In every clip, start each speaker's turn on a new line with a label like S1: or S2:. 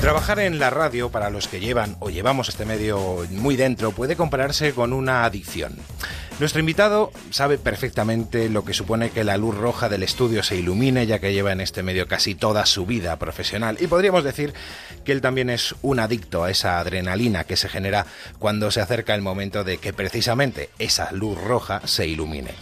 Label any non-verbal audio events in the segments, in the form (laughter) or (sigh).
S1: Trabajar en la radio, para los que llevan o llevamos este medio muy dentro, puede compararse con una adicción. Nuestro invitado sabe perfectamente lo que supone que la luz roja del estudio se ilumine, ya que lleva en este medio casi toda su vida profesional. Y podríamos decir que él también es un adicto a esa adrenalina que se genera cuando se acerca el momento de que precisamente esa luz roja se ilumine.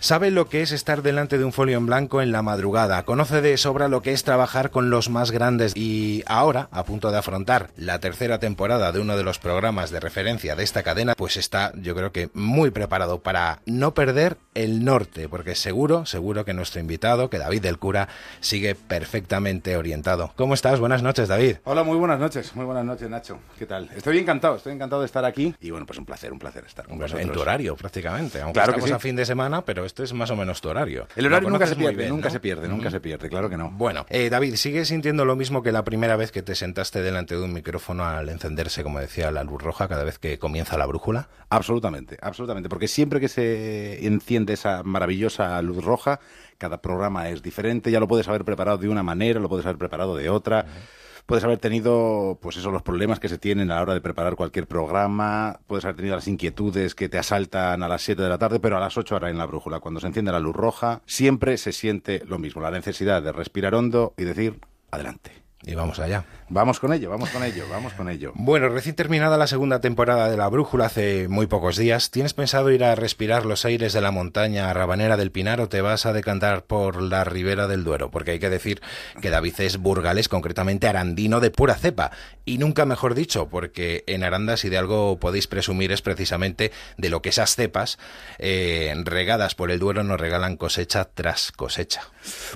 S1: Sabe lo que es estar delante de un folio en blanco en la madrugada, conoce de sobra lo que es trabajar con los más grandes y ahora, a punto de afrontar la tercera temporada de uno de los programas de referencia de esta cadena, pues está yo creo que muy preparado para no perder el norte, porque seguro, seguro que nuestro invitado, que David del Cura, sigue perfectamente orientado. ¿Cómo estás? Buenas noches, David.
S2: Hola, muy buenas noches, muy buenas noches, Nacho. ¿Qué tal? Estoy encantado, estoy encantado de estar aquí y bueno, pues un placer, un placer estar con
S1: En tu horario, prácticamente, aunque
S2: claro
S1: estamos a fin de semana, pero esto es más o menos tu horario.
S2: El horario nunca se pierde, nunca se pierde, nunca se pierde, claro que no.
S1: Bueno, eh, David, ¿sigues sintiendo lo mismo que la primera vez que te sentaste delante de un micrófono al encenderse, como decía, la luz roja cada vez que comienza la brújula?
S2: Absolutamente, absolutamente, porque siempre que se enciende esa maravillosa luz roja, cada programa es diferente, ya lo puedes haber preparado de una manera, lo puedes haber preparado de otra puedes haber tenido, pues eso, los problemas que se tienen a la hora de preparar cualquier programa, puedes haber tenido las inquietudes que te asaltan a las 7 de la tarde, pero a las 8 ahora en la brújula, cuando se enciende la luz roja, siempre se siente lo mismo, la necesidad de respirar hondo y decir, adelante.
S1: Y vamos allá.
S2: Vamos con ello, vamos con ello, vamos con ello.
S1: Bueno, recién terminada la segunda temporada de La Brújula hace muy pocos días, ¿tienes pensado ir a respirar los aires de la montaña Rabanera del Pinar o te vas a decantar por la ribera del Duero? Porque hay que decir que David es burgales, concretamente arandino de pura cepa. Y nunca mejor dicho, porque en Aranda si de algo podéis presumir es precisamente de lo que esas cepas eh, regadas por el Duero nos regalan cosecha tras cosecha.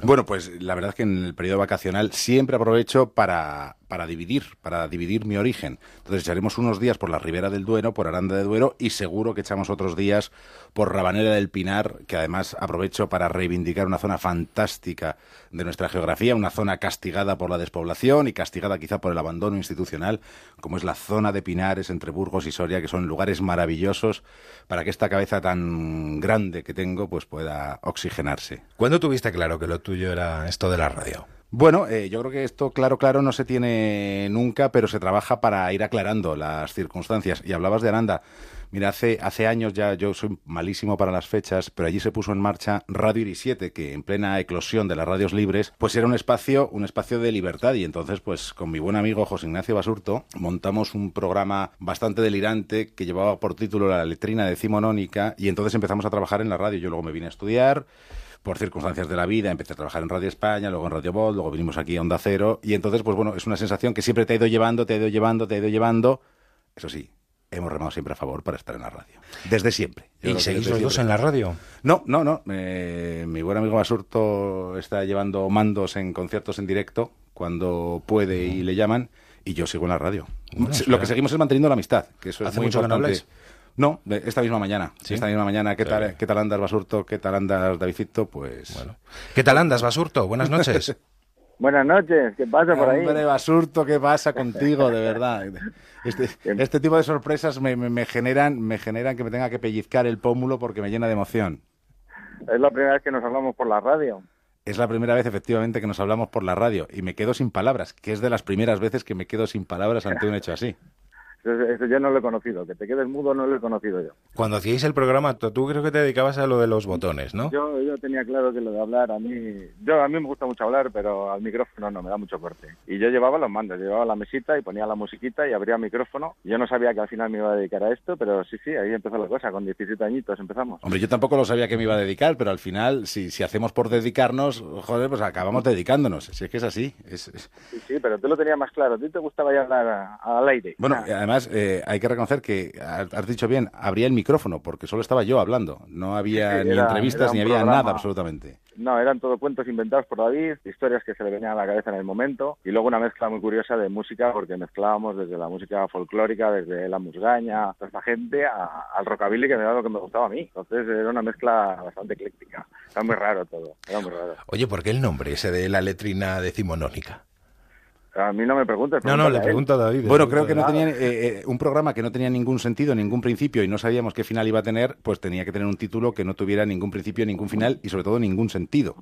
S2: Bueno, pues la verdad es que en el periodo vacacional siempre aprovecho para para dividir, para dividir mi origen. Entonces echaremos unos días por la Ribera del Duero, por Aranda de Duero y seguro que echamos otros días por Rabanera del Pinar, que además aprovecho para reivindicar una zona fantástica de nuestra geografía, una zona castigada por la despoblación y castigada quizá por el abandono institucional, como es la zona de Pinares entre Burgos y Soria, que son lugares maravillosos para que esta cabeza tan grande que tengo pues pueda oxigenarse.
S1: ¿Cuándo tuviste claro que lo tuyo era esto de la radio?
S2: Bueno, eh, yo creo que esto claro, claro no se tiene nunca, pero se trabaja para ir aclarando las circunstancias. Y hablabas de Aranda. Mira, hace, hace años ya, yo soy malísimo para las fechas, pero allí se puso en marcha Radio Iris 7, que en plena eclosión de las radios libres, pues era un espacio, un espacio de libertad. Y entonces, pues con mi buen amigo José Ignacio Basurto, montamos un programa bastante delirante que llevaba por título La letrina decimonónica, y entonces empezamos a trabajar en la radio. Yo luego me vine a estudiar por circunstancias de la vida, empecé a trabajar en Radio España, luego en Radio Volt, luego vinimos aquí a Onda Cero, y entonces, pues bueno, es una sensación que siempre te ha ido llevando, te ha ido llevando, te ha ido llevando. Eso sí, hemos remado siempre a favor para estar en la radio. Desde siempre.
S1: ¿Y seguís los dos en la radio?
S2: No, no, no. Eh, mi buen amigo Basurto está llevando mandos en conciertos en directo cuando puede y le llaman, y yo sigo en la radio. Lo que seguimos es manteniendo la amistad, que eso es muy
S1: mucho
S2: importante. No, esta misma mañana. Esta misma mañana. ¿Qué tal, ¿Qué tal andas, Basurto? ¿Qué tal andas, Davidito? Pues... Bueno.
S1: ¿Qué tal andas, Basurto? Buenas noches. (laughs)
S3: Buenas noches, ¿qué pasa por ahí?
S2: Hombre, Basurto, ¿qué pasa contigo, de verdad? Este, (laughs) este tipo de sorpresas me, me, generan, me generan que me tenga que pellizcar el pómulo porque me llena de emoción.
S3: Es la primera vez que nos hablamos por la radio.
S2: Es la primera vez, efectivamente, que nos hablamos por la radio y me quedo sin palabras, que es de las primeras veces que me quedo sin palabras ante un hecho así.
S3: Eso, yo no lo he conocido. Que te quedes mudo no lo he conocido yo.
S1: Cuando hacíais el programa, tú creo que te dedicabas a lo de los botones, ¿no?
S3: Yo, yo tenía claro que lo de hablar, a mí, yo a mí me gusta mucho hablar, pero al micrófono no, me da mucho corte. Y yo llevaba los mandos, llevaba la mesita y ponía la musiquita y abría el micrófono. Yo no sabía que al final me iba a dedicar a esto, pero sí, sí, ahí empezó la cosa, con 17 añitos empezamos.
S2: Hombre, yo tampoco lo sabía que me iba a dedicar, pero al final, si, si hacemos por dedicarnos, joder, pues acabamos dedicándonos. Si es que es así. Es,
S3: Sí, sí, pero tú lo tenías más claro. A ti te gustaba ya hablar al aire.
S2: Bueno, además, eh, hay que reconocer que, has dicho bien, abría el micrófono, porque solo estaba yo hablando. No había ni entrevistas ni había nada absolutamente.
S3: No, eran todo cuentos inventados por David, historias que se le venían a la cabeza en el momento, y luego una mezcla muy curiosa de música, porque mezclábamos desde la música folclórica, desde la musgaña, toda esta gente, al rockabilly, que era lo que me gustaba a mí. Entonces era una mezcla bastante ecléctica. Era muy raro todo, era muy raro.
S1: Oye, ¿por qué el nombre ese de la letrina decimonónica?
S3: A mí no me preguntes.
S1: No, no, le pregunto a David.
S2: Bueno, creo que no tenía eh, eh, un programa que no tenía ningún sentido, ningún principio y no sabíamos qué final iba a tener, pues tenía que tener un título que no tuviera ningún principio, ningún final y sobre todo ningún sentido.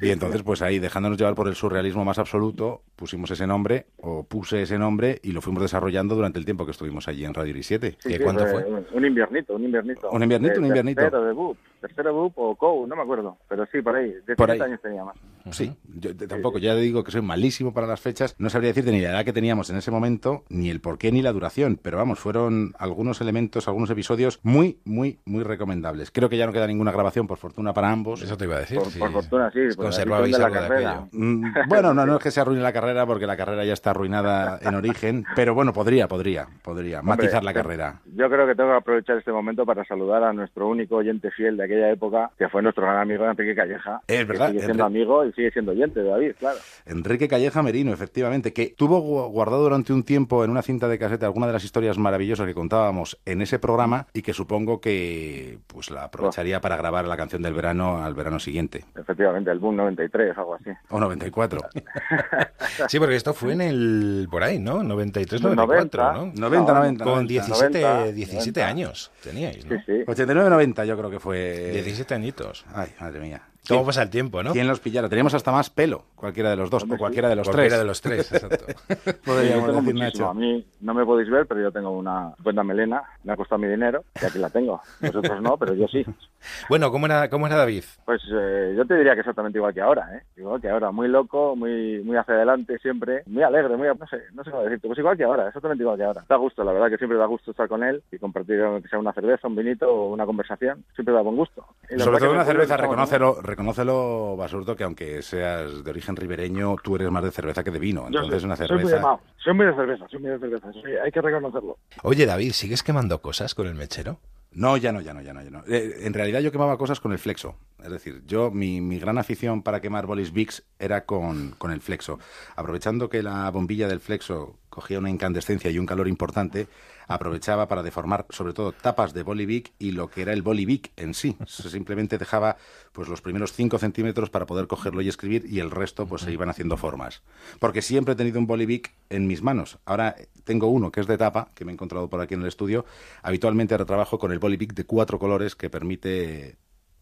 S2: Y entonces, pues ahí, dejándonos llevar por el surrealismo más absoluto, pusimos ese nombre, o puse ese nombre, y lo fuimos desarrollando durante el tiempo que estuvimos allí en Radio Iri 7.
S4: Sí,
S1: ¿Y
S4: sí,
S1: cuándo
S4: fue
S1: fue?
S4: Un inviernito, un inviernito.
S2: Un inviernito,
S4: De-
S2: un inviernito.
S4: Tercero de BUP, tercero de BUP o COU, no me acuerdo, pero sí, por ahí, 17
S2: Por ahí.
S4: años tenía más.
S2: Sí, yo t- tampoco, ya digo que soy malísimo para las fechas, no sabría decirte ni la edad que teníamos en ese momento, ni el porqué ni la duración, pero vamos, fueron algunos elementos, algunos episodios muy, muy, muy recomendables. Creo que ya no queda ninguna grabación, por fortuna para ambos.
S1: Eso te iba a decir.
S4: Por,
S1: sí.
S4: por fortuna, sí. pues,
S1: Conservabais
S4: son
S1: algo de
S4: carrera.
S1: aquello.
S2: Mm, Bueno, no, no es que se arruine la carrera, porque la carrera ya está arruinada en origen, pero bueno, podría, podría, podría
S4: Hombre,
S2: matizar la
S4: yo-
S2: carrera.
S4: Yo creo que tengo que aprovechar este momento para saludar a nuestro único oyente fiel de aquella época, que fue nuestro gran amigo Enrique Calleja.
S2: Es
S4: que
S2: verdad,
S4: Sigue siendo amigo y sigue siendo oyente de David, claro.
S2: Enrique Calleja Merino, efectivamente, que tuvo gu- guardado durante un tiempo en una cinta de caseta alguna de las historias maravillosas que contábamos en ese programa y que supongo que pues la aprovecharía para grabar la canción del verano al verano siguiente.
S4: Efectivamente, el Boom 93, algo así.
S2: O 94. (laughs)
S1: Sí, porque esto fue en el. por ahí, ¿no? 93,
S4: Los
S1: 94,
S4: 90,
S1: ¿no?
S2: 90, 90.
S1: Con
S2: 90.
S1: 17,
S4: 90,
S1: 17 años teníais, ¿no?
S4: Sí, sí.
S2: 89-90 yo creo que fue...
S1: 17 añitos.
S2: Ay, madre mía.
S1: ¿Cómo
S2: ¿Quién-
S1: pasa el tiempo, no?
S2: ¿Quién los pillara? Teníamos hasta más pelo, cualquiera de los dos, o cualquiera de los
S1: Cualquiera
S2: tres.
S1: de los tres, exacto. (laughs)
S2: Podríamos
S4: Yo
S2: decir. Nacho.
S4: A mí no me podéis ver, pero yo tengo una buena melena. Me ha costado mi dinero y aquí la tengo. Vosotros no, pero yo sí. (laughs)
S1: bueno, ¿cómo era, ¿cómo era David?
S4: Pues eh, yo te diría que exactamente igual que ahora, ¿eh? Igual que ahora. Muy loco, muy muy hacia adelante siempre. Muy alegre, muy... No sé, no sé cómo decirte. Pues igual que ahora, exactamente igual que ahora. Da gusto, la verdad que siempre da gusto estar con él y compartir, aunque sea una cerveza, un vinito o una conversación. Siempre da buen gusto. Y
S2: Sobre
S4: que
S2: todo una cerveza, reconócelo, reconócelo, Basurto, que aunque seas de origen ribereño, tú eres más de cerveza que de vino. Entonces
S4: soy,
S2: una
S4: soy muy de
S2: cerveza...
S4: soy muy de cerveza, soy muy de cerveza. hay que reconocerlo.
S1: Oye, David, ¿sigues quemando cosas con el mechero?
S2: No, ya no, ya no, ya no. Ya no. Eh, en realidad yo quemaba cosas con el flexo. Es decir, yo, mi, mi gran afición para quemar bolis Vicks era con, con el flexo. Aprovechando que la bombilla del flexo cogía una incandescencia y un calor importante, aprovechaba para deformar sobre todo tapas de bolivic y lo que era el bolivic en sí. Se simplemente dejaba pues los primeros 5 centímetros para poder cogerlo y escribir y el resto pues se iban haciendo formas. Porque siempre he tenido un bolivic en mis manos. Ahora eh, tengo uno que es de tapa, que me he encontrado por aquí en el estudio. Habitualmente ahora trabajo con el bolivic de cuatro colores que permite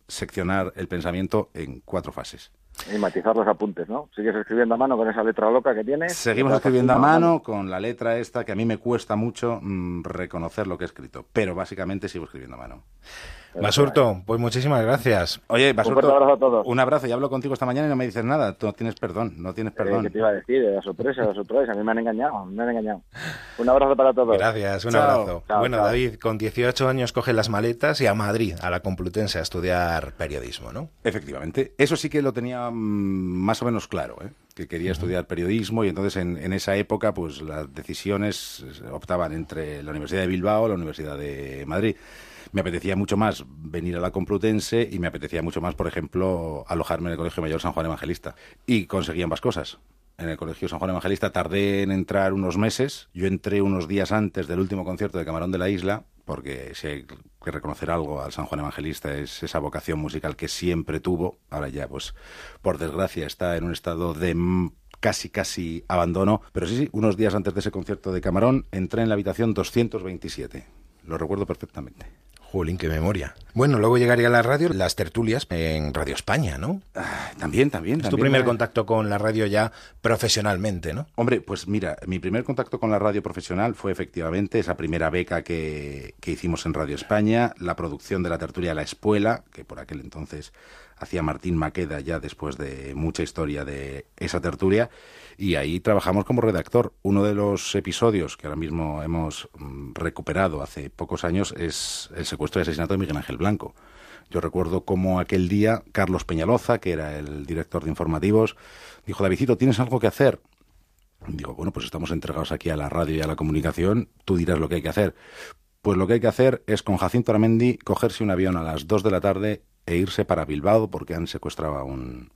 S2: seccionar el pensamiento en cuatro fases.
S4: Y matizar los apuntes, ¿no? Sigues escribiendo a mano con esa letra loca que tienes.
S2: Seguimos escribiendo a mano con la letra esta que a mí me cuesta mucho mm, reconocer lo que he escrito, pero básicamente sigo escribiendo a mano.
S1: Basurto, pues muchísimas gracias.
S2: Oye,
S4: Un
S2: Basurto,
S4: fuerte abrazo a todos.
S2: un abrazo y hablo contigo esta mañana y no me dices nada. Tú no tienes perdón, no tienes
S4: Eh,
S2: perdón.
S4: ¿Qué te iba a decir? La sorpresa, la sorpresa. A mí me han engañado, me han engañado. Un abrazo para todos.
S1: Gracias, un
S2: Chao.
S1: abrazo.
S4: Chao,
S1: bueno,
S4: chao.
S1: David, con 18 años coge las maletas y a Madrid, a la Complutense, a estudiar periodismo, ¿no?
S2: Efectivamente. Eso sí que lo tenía mm, más o menos claro, ¿eh? que quería estudiar periodismo y entonces en, en esa época pues las decisiones eh, optaban entre la Universidad de Bilbao o la Universidad de Madrid. Me apetecía mucho más venir a la Complutense y me apetecía mucho más, por ejemplo, alojarme en el Colegio Mayor San Juan Evangelista. Y conseguí ambas cosas. En el Colegio San Juan Evangelista tardé en entrar unos meses. Yo entré unos días antes del último concierto de Camarón de la Isla, porque si hay que reconocer algo al San Juan Evangelista es esa vocación musical que siempre tuvo. Ahora ya, pues, por desgracia, está en un estado de casi, casi abandono. Pero sí, sí, unos días antes de ese concierto de Camarón, entré en la habitación 227. Lo recuerdo perfectamente.
S1: Jolín, qué memoria. Bueno, luego llegaría a la radio, las tertulias en Radio España, ¿no?
S2: Ah, También, también.
S1: Es tu
S2: también,
S1: primer
S2: eh.
S1: contacto con la radio ya profesionalmente, ¿no?
S2: Hombre, pues mira, mi primer contacto con la radio profesional fue efectivamente esa primera beca que, que hicimos en Radio España, la producción de la tertulia La Espuela, que por aquel entonces hacía Martín Maqueda ya después de mucha historia de esa tertulia, y ahí trabajamos como redactor. Uno de los episodios que ahora mismo hemos mm, recuperado hace pocos años es el secuestro y asesinato de Miguel Ángel Blanco. Yo recuerdo cómo aquel día Carlos Peñaloza, que era el director de informativos, dijo, Davidito, ¿tienes algo que hacer? Digo, bueno, pues estamos entregados aquí a la radio y a la comunicación, tú dirás lo que hay que hacer. Pues lo que hay que hacer es con Jacinto Aramendi cogerse un avión a las 2 de la tarde e irse para Bilbao porque han secuestrado a un,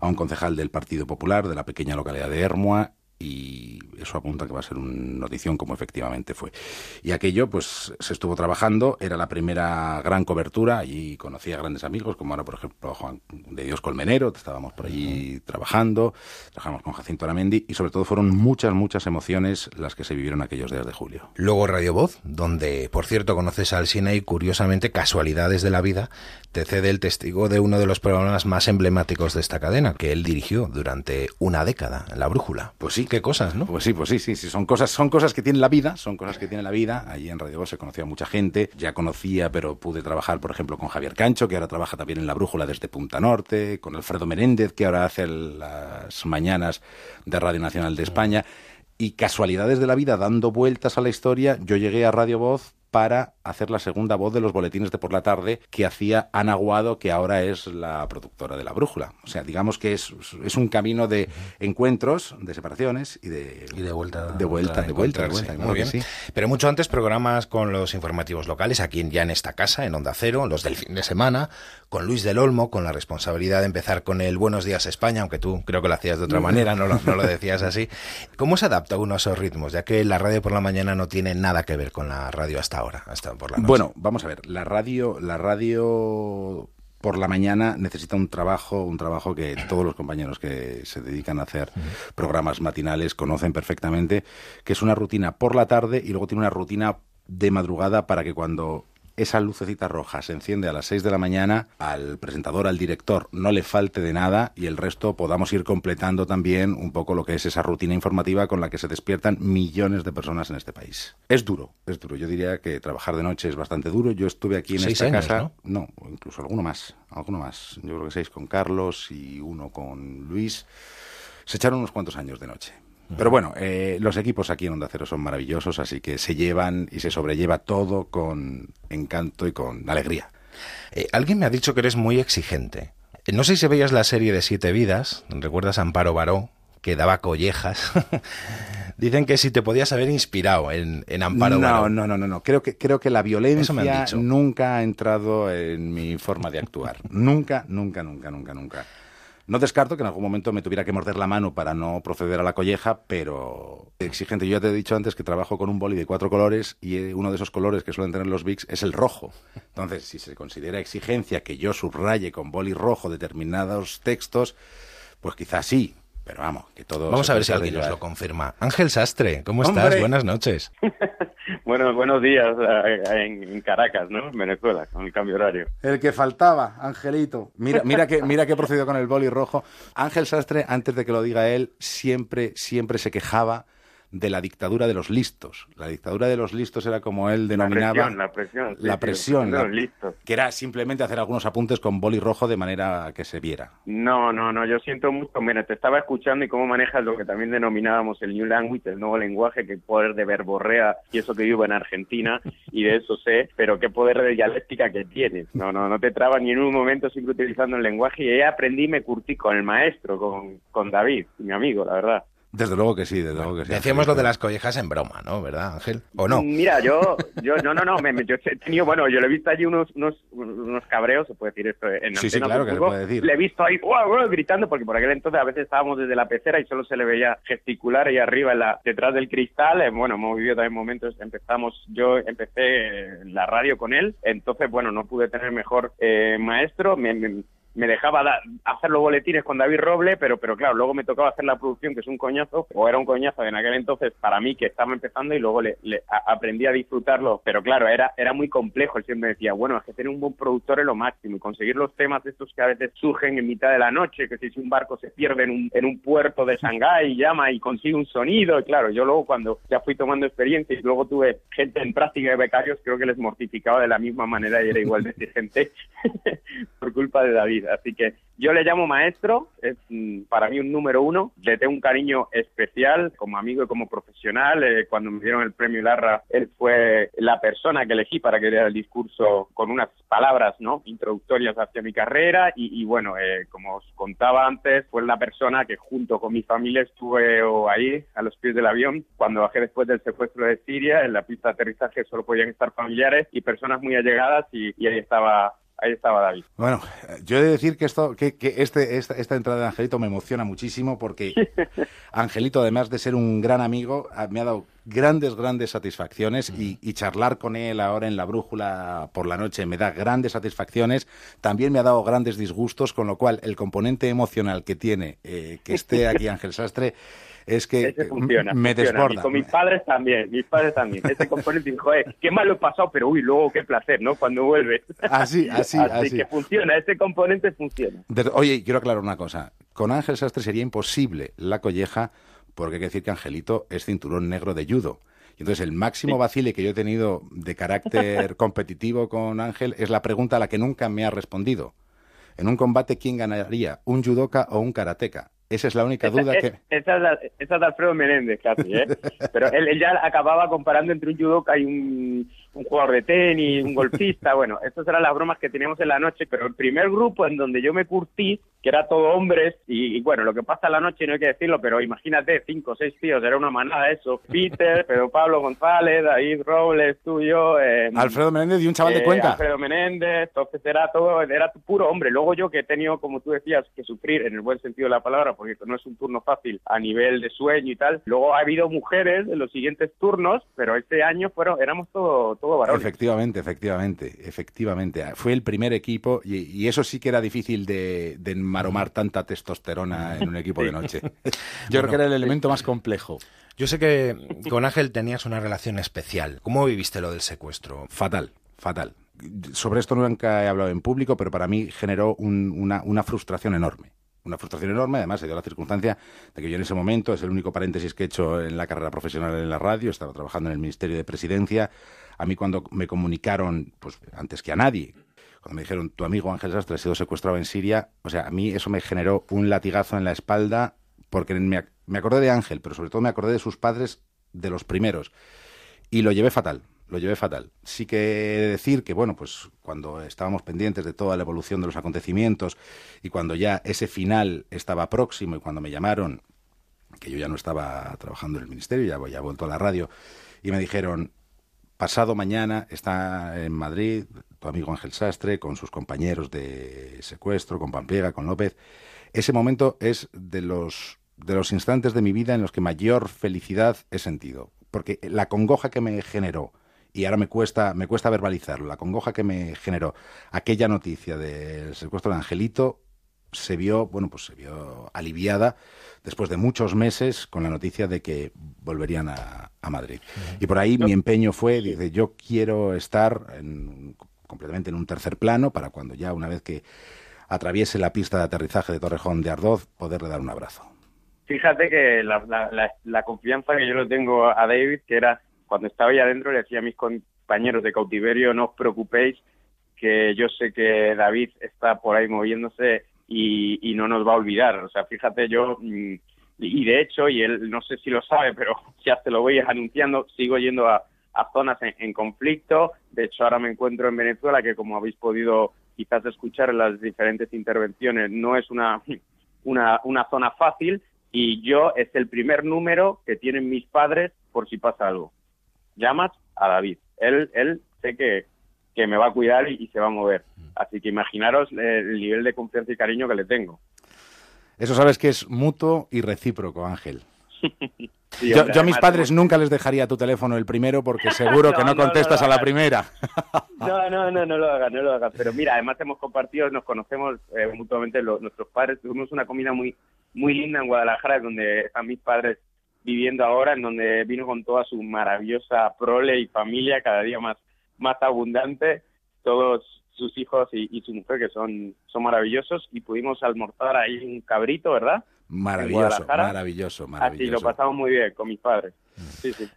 S2: a un concejal del Partido Popular de la pequeña localidad de Hermua y eso apunta que va a ser una notición como efectivamente fue. Y aquello pues se estuvo trabajando, era la primera gran cobertura, allí conocí a grandes amigos como ahora por ejemplo Juan de Dios Colmenero, estábamos por allí trabajando, trabajamos con Jacinto Aramendi y sobre todo fueron muchas, muchas emociones las que se vivieron aquellos días de julio.
S1: Luego Radio Voz, donde, por cierto, conoces al Sina y curiosamente, casualidades de la vida, cede el testigo de uno de los programas más emblemáticos de esta cadena, que él dirigió durante una década, La Brújula. Pues sí, qué cosas, ¿no?
S2: Pues sí, pues sí, sí, sí, son cosas, son cosas que tiene la vida, son cosas que tiene la vida. Allí en Radio Voz se conocía mucha gente, ya conocía, pero pude trabajar, por ejemplo, con Javier Cancho, que ahora trabaja también en La Brújula desde Punta Norte, con Alfredo Menéndez, que ahora hace las mañanas de Radio Nacional de España. Y casualidades de la vida, dando vueltas a la historia, yo llegué a Radio Voz para hacer la segunda voz de los boletines de por la tarde que hacía Ana Guado, que ahora es la productora de La Brújula. O sea, digamos que es, es un camino de encuentros, de separaciones y de,
S1: y de vuelta.
S2: De vuelta, de vuelta. De vuelta,
S1: muy bien. Pero mucho antes programas con los informativos locales, aquí ya en esta casa, en Onda Cero, los del fin de semana, con Luis del Olmo, con la responsabilidad de empezar con el Buenos Días España, aunque tú creo que lo hacías de otra manera, no lo, no lo (laughs) decías así. ¿Cómo se adapta uno a esos ritmos? Ya que la radio por la mañana no tiene nada que ver con la radio hasta ahora, hasta por la.
S2: Bueno, vamos a ver, la radio, la radio por la mañana necesita un trabajo, un trabajo que todos los compañeros que se dedican a hacer programas matinales conocen perfectamente, que es una rutina por la tarde y luego tiene una rutina de madrugada para que cuando esa lucecita roja se enciende a las 6 de la mañana, al presentador, al director, no le falte de nada y el resto podamos ir completando también un poco lo que es esa rutina informativa con la que se despiertan millones de personas en este país. Es duro, es duro. Yo diría que trabajar de noche es bastante duro. Yo estuve aquí en esta casa, ¿no? incluso alguno más, alguno más. Yo creo que seis con Carlos y uno con Luis. Se echaron unos cuantos años de noche. Pero bueno, eh, los equipos aquí en Onda Cero son maravillosos, así que se llevan y se sobrelleva todo con encanto y con alegría.
S1: Eh, alguien me ha dicho que eres muy exigente. Eh, no sé si veías la serie de Siete Vidas, ¿recuerdas a Amparo Baró? que daba collejas. (laughs) Dicen que si te podías haber inspirado en, en Amparo
S2: No, no, no, no, no. Creo que, creo que la violencia nunca ha entrado en mi forma de actuar. nunca, nunca, nunca, nunca, nunca. No descarto que en algún momento me tuviera que morder la mano para no proceder a la colleja, pero exigente. Yo ya te he dicho antes que trabajo con un boli de cuatro colores y eh, uno de esos colores que suelen tener los VIX es el rojo. Entonces, si se considera exigencia que yo subraye con boli rojo determinados textos, pues quizás sí, pero vamos, que todo.
S1: Vamos a ver si alguien nos lo confirma. Ángel Sastre, ¿cómo estás? Buenas noches. (laughs)
S5: bueno, buenos días eh, en Caracas, ¿no? En Venezuela, con el cambio horario.
S2: El que faltaba, Angelito. Mira, mira que, mira que procedió con el boli rojo. Ángel Sastre, antes de que lo diga él, siempre, siempre se quejaba de la dictadura de los listos. La dictadura de los listos era como él denominaba.
S5: La presión,
S2: la presión. La presión. Que era simplemente hacer algunos apuntes con boli rojo de manera que se viera.
S5: No, no, no. Yo siento mucho. Mira, te estaba escuchando y cómo manejas lo que también denominábamos el New Language, el nuevo lenguaje, que poder de verborrea y eso que vivo en Argentina y de eso sé, pero qué poder de dialéctica que tienes. No, no, no te trabas ni en un momento siempre utilizando el lenguaje y ahí aprendí me curtí con el maestro, con, con David, mi amigo, la verdad.
S2: Desde luego que sí, desde luego que sí.
S1: Decíamos lo de las collejas en broma, ¿no? ¿Verdad, Ángel? ¿O no?
S5: Mira, yo, yo no, no, no, me, yo he tenido, bueno, yo le he visto allí unos, unos, unos cabreos, se puede decir esto en
S2: Sí, sí, claro que se puede decir.
S5: Le he visto ahí, gritando, porque por aquel entonces a veces estábamos desde la pecera y solo se le veía gesticular ahí arriba, en la, detrás del cristal. Eh, bueno, hemos vivido también momentos, empezamos, yo empecé la radio con él, entonces, bueno, no pude tener mejor eh, maestro, me, me me dejaba hacer los boletines con David Roble, pero, pero claro, luego me tocaba hacer la producción, que es un coñazo, o era un coñazo en aquel entonces para mí que estaba empezando y luego le, aprendí a disfrutarlo, pero claro, era, era muy complejo, él siempre decía, bueno, es que tener un buen productor es lo máximo y conseguir los temas estos que a veces surgen en mitad de la noche, que si un barco se pierde en un, en un puerto de Shanghái y llama y consigue un sonido, y claro, yo luego cuando ya fui tomando experiencia y luego tuve gente en práctica de becarios, creo que les mortificaba de la misma manera y era igual de exigente (laughs) por culpa de David. Así que yo le llamo maestro, es mm, para mí un número uno, le tengo un cariño especial como amigo y como profesional. Eh, cuando me dieron el premio Larra, él fue la persona que elegí para que diera el discurso con unas palabras no introductorias hacia mi carrera y, bueno, eh, como os contaba antes, fue la persona que junto con mi familia estuve ahí a los pies del avión cuando bajé después del secuestro de Siria. En la pista de aterrizaje solo podían estar familiares y personas muy allegadas y, y ahí estaba ahí estaba David.
S2: Bueno, yo he de decir que esto, que, que este, esta, esta, entrada de Angelito me emociona muchísimo porque (laughs) Angelito, además de ser un gran amigo, me ha dado grandes, grandes satisfacciones y, charlar con él ahora en la brújula por la noche me da grandes satisfacciones. También me ha dado grandes disgustos, con lo cual el componente emocional que tiene eh, que esté aquí (laughs) Ángel Sastre es que me desborda.
S5: con mis padres también, mis padres también. Ese componente dijo, qué mal lo he pasado, pero uy, luego qué placer, ¿no? Cuando vuelve.
S2: Así, (laughs) así,
S5: así. Así que funciona, ese componente funciona.
S2: oye, quiero aclarar una cosa. Con Ángel Sastre sería imposible la colleja porque hay que decir que Angelito es cinturón negro de judo. Y entonces el máximo vacile que yo he tenido de carácter (laughs) competitivo con Ángel es la pregunta a la que nunca me ha respondido. En un combate, ¿quién ganaría? ¿Un judoka o un karateca? Esa es la única duda que...
S5: Esa es, de Alfredo Menéndez casi, ¿eh? (laughs) Pero él, ya acababa comparando entre un judoka y un, un jugador de tenis, un golfista, (laughs) bueno, estas eran las bromas que teníamos en la noche, pero el primer grupo en donde yo me curtí, que era todo hombres, y, bueno, lo que pasa en la noche no hay que decirlo, pero imagínate, cinco o seis tíos, era una manada eso, (laughs) Peter, Pedro Pablo González, David Robles, tú y yo... Eh,
S2: Alfredo Menéndez y un chaval de Cuenca.
S5: Alfredo Menéndez, entonces era todo, era puro hombre. Luego yo que he tenido, como tú decías, que sufrir en el buen sentido de la palabra, porque no es un turno fácil a nivel de sueño y tal. Luego ha habido mujeres en los siguientes turnos, pero este año fueron éramos todo
S2: Efectivamente, efectivamente, efectivamente. Fue el primer equipo y, eso sí que era difícil de, de, enmaromar tanta testosterona en un equipo de noche. (laughs) Yo creo que era el elemento más complejo.
S1: Yo sé que con Ángel tenías una relación especial. ¿Cómo viviste lo del secuestro?
S2: Fatal, fatal. Sobre esto nunca he hablado en público, pero para mí generó una, una frustración enorme una frustración enorme. Además, se dio la circunstancia de que yo en ese momento, es el único paréntesis que he hecho en la carrera profesional en la radio, estaba trabajando en el Ministerio de Presidencia, a mí cuando me comunicaron, pues antes que a nadie, cuando me dijeron, tu amigo Ángel Sastre ha sido secuestrado en Siria, o sea, a mí eso me generó un latigazo en la espalda, porque me, me acordé de Ángel, pero sobre todo me acordé de sus padres, de los primeros, y lo llevé fatal lo llevé fatal. Sí que decir que, bueno, pues cuando estábamos pendientes de toda la evolución de los acontecimientos y cuando ya ese final estaba próximo y cuando me llamaron, que yo ya no estaba trabajando en el ministerio, ya, ya vuelto a la radio, y me dijeron, Pasado mañana está en Madrid tu amigo Ángel Sastre con sus compañeros de secuestro, con Pampliega, con López. Ese momento es de los, de los instantes de mi vida en los que mayor felicidad he sentido. Porque la congoja que me generó, y ahora me cuesta, me cuesta verbalizarlo, la congoja que me generó aquella noticia del secuestro de Angelito se vio, bueno, pues se vio aliviada después de muchos meses con la noticia de que volverían a, Madrid. Y por ahí mi empeño fue, dice, yo quiero estar completamente en un tercer plano para cuando ya, una vez que atraviese la pista de aterrizaje de Torrejón de Ardoz, poderle dar un abrazo.
S5: Fíjate que la, confianza que yo le tengo a David, que era cuando estaba ahí adentro, le decía a mis compañeros de cautiverio, no os preocupéis, que yo sé que David está por ahí moviéndose y, no nos va a olvidar. O sea, fíjate, yo, mm, y de hecho, y él no sé si lo sabe, pero (laughs) ya te lo voy anunciando, sigo yendo a, zonas en, conflicto. De hecho, ahora me encuentro en Venezuela, que como habéis podido quizás escuchar en las diferentes intervenciones, no es una, (laughs) una, una zona fácil. Y yo es el primer número que tienen mis padres por si pasa algo. Llamas a David. Él, él sé que, que me va a cuidar y, se va a mover. Así que imaginaros el nivel de confianza y cariño que le tengo.
S2: Eso sabes que es mutuo y recíproco, Ángel. (laughs) yo, a mis padres nunca les dejaría tu teléfono el primero porque (laughs) seguro que no, contestas a la primera. (laughs)
S5: no, no, no, no lo hagas, no lo hagas. Pero mira, además hemos compartido, nos conocemos eh, mutuamente nuestros padres. Tuvimos una comida muy, muy linda en Guadalajara, donde están mis padres viviendo ahora, en donde vino con toda su maravillosa prole y familia, cada día más, más abundante. Todos sus hijos y, su mujer, que son, son maravillosos, y pudimos almorzar ahí un cabrito, ¿verdad?
S2: Maravilloso, maravilloso, maravilloso.
S5: Así lo pasamos muy bien con mis padres.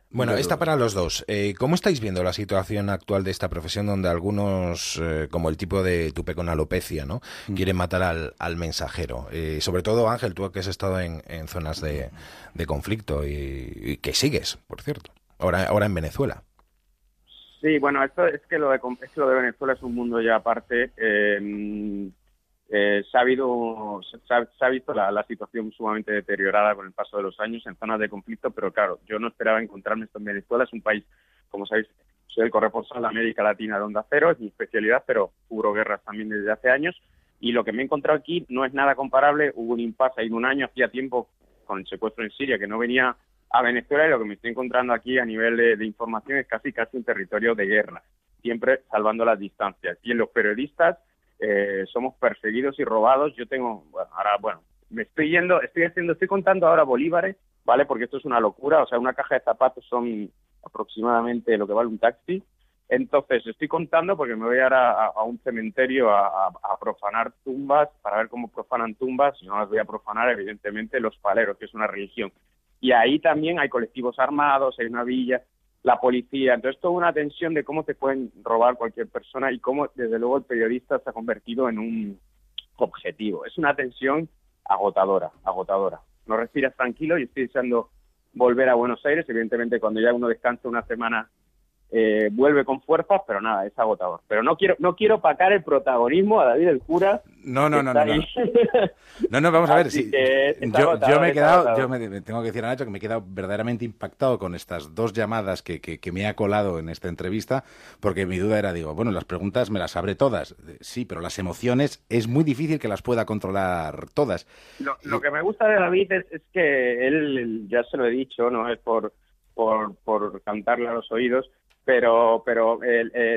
S1: Bueno, esta para los dos. Eh, ¿Cómo estáis viendo la situación actual de esta profesión donde algunos, eh, como el tipo de tupe con alopecia, ¿no? Mm. quieren matar al, al mensajero? Eh, sobre todo, Ángel, tú que has estado en, en zonas de, de conflicto y, que sigues, por cierto, ahora, ahora en Venezuela.
S5: Sí, bueno, esto es que lo de, lo de Venezuela es un mundo ya aparte. Eh, eh, se, ha habido, se, ha, visto la, situación sumamente deteriorada con el paso de los años en zonas de conflicto, pero claro, yo no esperaba encontrarme esto en Venezuela. Es un país, como sabéis, soy el corresponsal de América Latina de Onda Cero, es mi especialidad, pero cubro guerras también desde hace años. Y lo que me he encontrado aquí no es nada comparable. Hubo un impasse en un año, hacía tiempo, con el secuestro en Siria, que no venía a Venezuela y lo que me estoy encontrando aquí a nivel de, información es casi casi un territorio de guerra, siempre salvando las distancias. Y en los periodistas eh, somos perseguidos y robados. Yo tengo, bueno, ahora, bueno, me estoy yendo, estoy haciendo, estoy contando ahora bolívares, ¿vale? Porque esto es una locura, o sea, una caja de zapatos son aproximadamente lo que vale un taxi. Entonces, estoy contando porque me voy ahora a, a un cementerio a, a, profanar tumbas para ver cómo profanan tumbas. Y no las voy a profanar, evidentemente, los paleros, que es una religión. Y ahí también hay colectivos armados, hay una villa, la policía. Entonces, toda una tensión de cómo te pueden robar cualquier persona y cómo, desde luego, el periodista se ha convertido en un objetivo. Es una tensión agotadora, agotadora. No respiras tranquilo y estoy deseando volver a Buenos Aires. Evidentemente, cuando ya uno descansa una semana eh, vuelve con fuerzas, pero nada, es agotador. Pero no quiero no quiero pacar el protagonismo a David el cura.
S2: No, no, no, no, no. No, vamos a ver. (laughs) Si, yo, yo, me he quedado, yo me, tengo que decir a Nacho que me he quedado verdaderamente impactado con estas dos llamadas que, que, me ha colado en esta entrevista, porque mi duda era, digo, bueno, las preguntas me las sabré todas. Sí, pero las emociones es muy difícil que las pueda controlar todas.
S5: Lo, lo que me gusta de David es, es que él, ya se lo he dicho, no es por, por, por cantarle a los oídos, pero, pero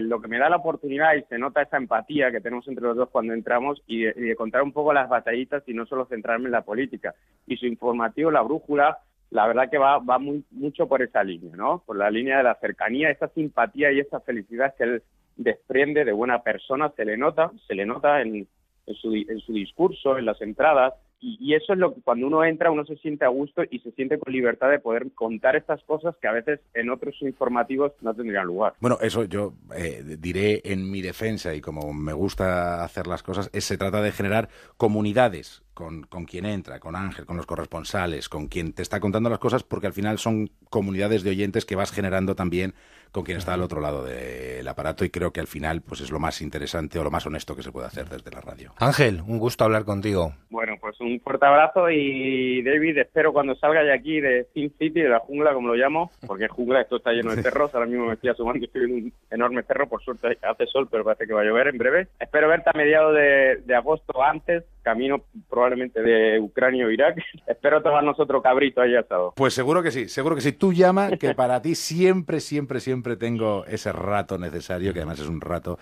S5: lo que me da la oportunidad y se nota esa empatía que tenemos entre los dos cuando entramos y de, contar un poco las batallitas y no solo centrarme en la política. Y su informativo, la brújula, la verdad que va, va muy, mucho por esa línea, ¿no? Por la línea de la cercanía, esa simpatía y esa felicidad que él desprende de buena persona, se le nota, se le nota en, en, su, en su discurso, en las entradas, y, eso es lo que cuando uno entra uno se siente a gusto y se siente con libertad de poder contar estas cosas que a veces en otros informativos no tendrían lugar.
S2: Bueno, eso yo eh, diré en mi defensa y como me gusta hacer las cosas, es, se trata de generar comunidades con, con, quien entra, con Ángel, con los corresponsales, con quien te está contando las cosas, porque al final son comunidades de oyentes que vas generando también con quien está al otro lado del aparato y creo que al final pues es lo más interesante o lo más honesto que se puede hacer desde la radio.
S1: Ángel, un gusto hablar contigo.
S5: Bueno, pues un fuerte abrazo y David, espero cuando salga de aquí de Sin City, de la jungla como lo llamo, porque jungla esto está lleno de cerros, ahora mismo me estoy asomando estoy en un enorme cerro, por suerte hace sol, pero parece que va a llover en breve. Espero verte a mediados de, de agosto antes, camino probablemente de Ucrania o Irak. (laughs) Espero tomarnos otro cabrito ahí asado.
S2: Pues seguro que sí, seguro que sí. Tú llama, que para ti siempre, siempre, siempre tengo ese rato necesario, que además es un rato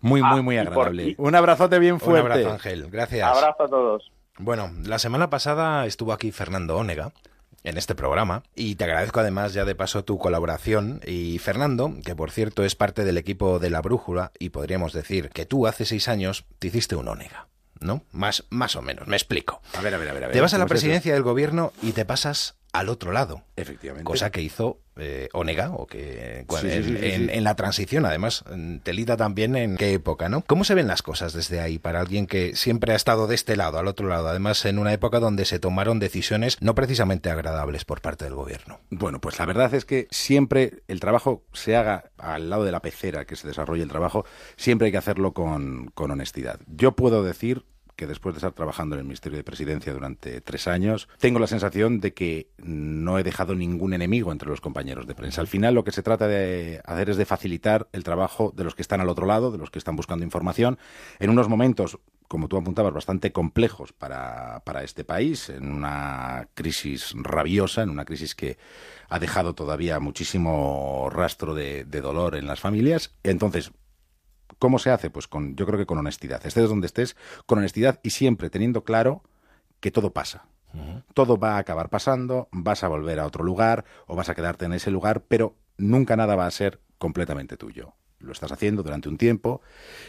S2: muy, muy, muy ah, agradable. Un abrazote bien fuerte.
S1: Un abrazo, Ángel. Gracias.
S5: Abrazo a todos.
S1: Bueno, la semana pasada estuvo aquí Fernando Ónega en este programa y te agradezco además ya de paso tu colaboración y Fernando, que por cierto es parte del equipo de La Brújula y podríamos decir que tú hace seis años te hiciste un Ónega. ¿No? Más, más o menos, me explico.
S2: A ver, a ver, a ver.
S1: Te vas a la presidencia del gobierno y te pasas al otro lado.
S2: Efectivamente.
S1: Cosa que hizo eh, Onega, o que en, la transición, además, telita también en qué época, ¿no? ¿Cómo se ven las cosas desde ahí para alguien que siempre ha estado de este lado, al otro lado? Además, en una época donde se tomaron decisiones no precisamente agradables por parte del gobierno.
S2: Bueno, pues la verdad es que siempre el trabajo se haga al lado de la pecera que se desarrolle el trabajo, siempre hay que hacerlo con, con honestidad. Yo puedo decir que después de estar trabajando en el Ministerio de Presidencia durante tres años, tengo la sensación de que no he dejado ningún enemigo entre los compañeros de prensa. Al final lo que se trata de hacer es de facilitar el trabajo de los que están al otro lado, de los que están buscando información, en unos momentos como tú apuntabas, bastante complejos para, para, este país, en una crisis rabiosa, en una crisis que ha dejado todavía muchísimo rastro de, de dolor en las familias. Entonces, ¿Cómo se hace? Pues con, yo creo que con honestidad. Estés donde estés, con honestidad y siempre teniendo claro que todo pasa. Todo va a acabar pasando, vas a volver a otro lugar o vas a quedarte en ese lugar, pero nunca nada va a ser completamente tuyo. Lo estás haciendo durante un tiempo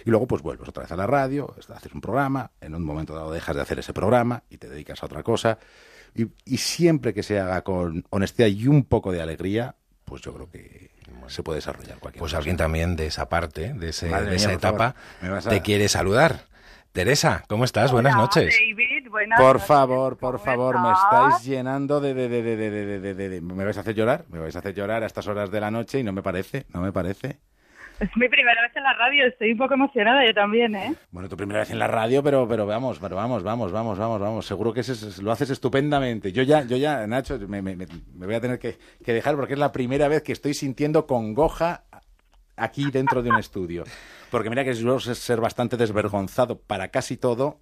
S2: y luego pues vuelves otra vez a la radio, haces un programa, en un momento dado dejas de hacer ese programa y te dedicas a otra cosa. Y, y siempre que se haga con honestidad y un poco de alegría, pues yo creo que se puede desarrollar cualquier
S1: Pues alguien también de esa parte, de, esa etapa, te quiere saludar. Teresa, ¿cómo estás? buenas noches.
S6: David, buenas
S2: por favor, por favor, me estáis llenando de, de, de, ¿Me vais a hacer llorar? ¿Me vais a hacer llorar a estas horas de la noche? Y no me parece, no me parece.
S6: Es mi primera vez en la radio, estoy un poco emocionada yo también, ¿eh?
S2: Bueno, tu primera vez en la radio, pero pero vamos, pero vamos, vamos, vamos, vamos, vamos. Seguro que lo haces estupendamente. Yo ya, yo ya, Nacho, me, me, me voy a tener que, que, dejar porque es la primera vez que estoy sintiendo congoja aquí dentro de un estudio. Porque mira que suelo ser bastante desvergonzado para casi todo,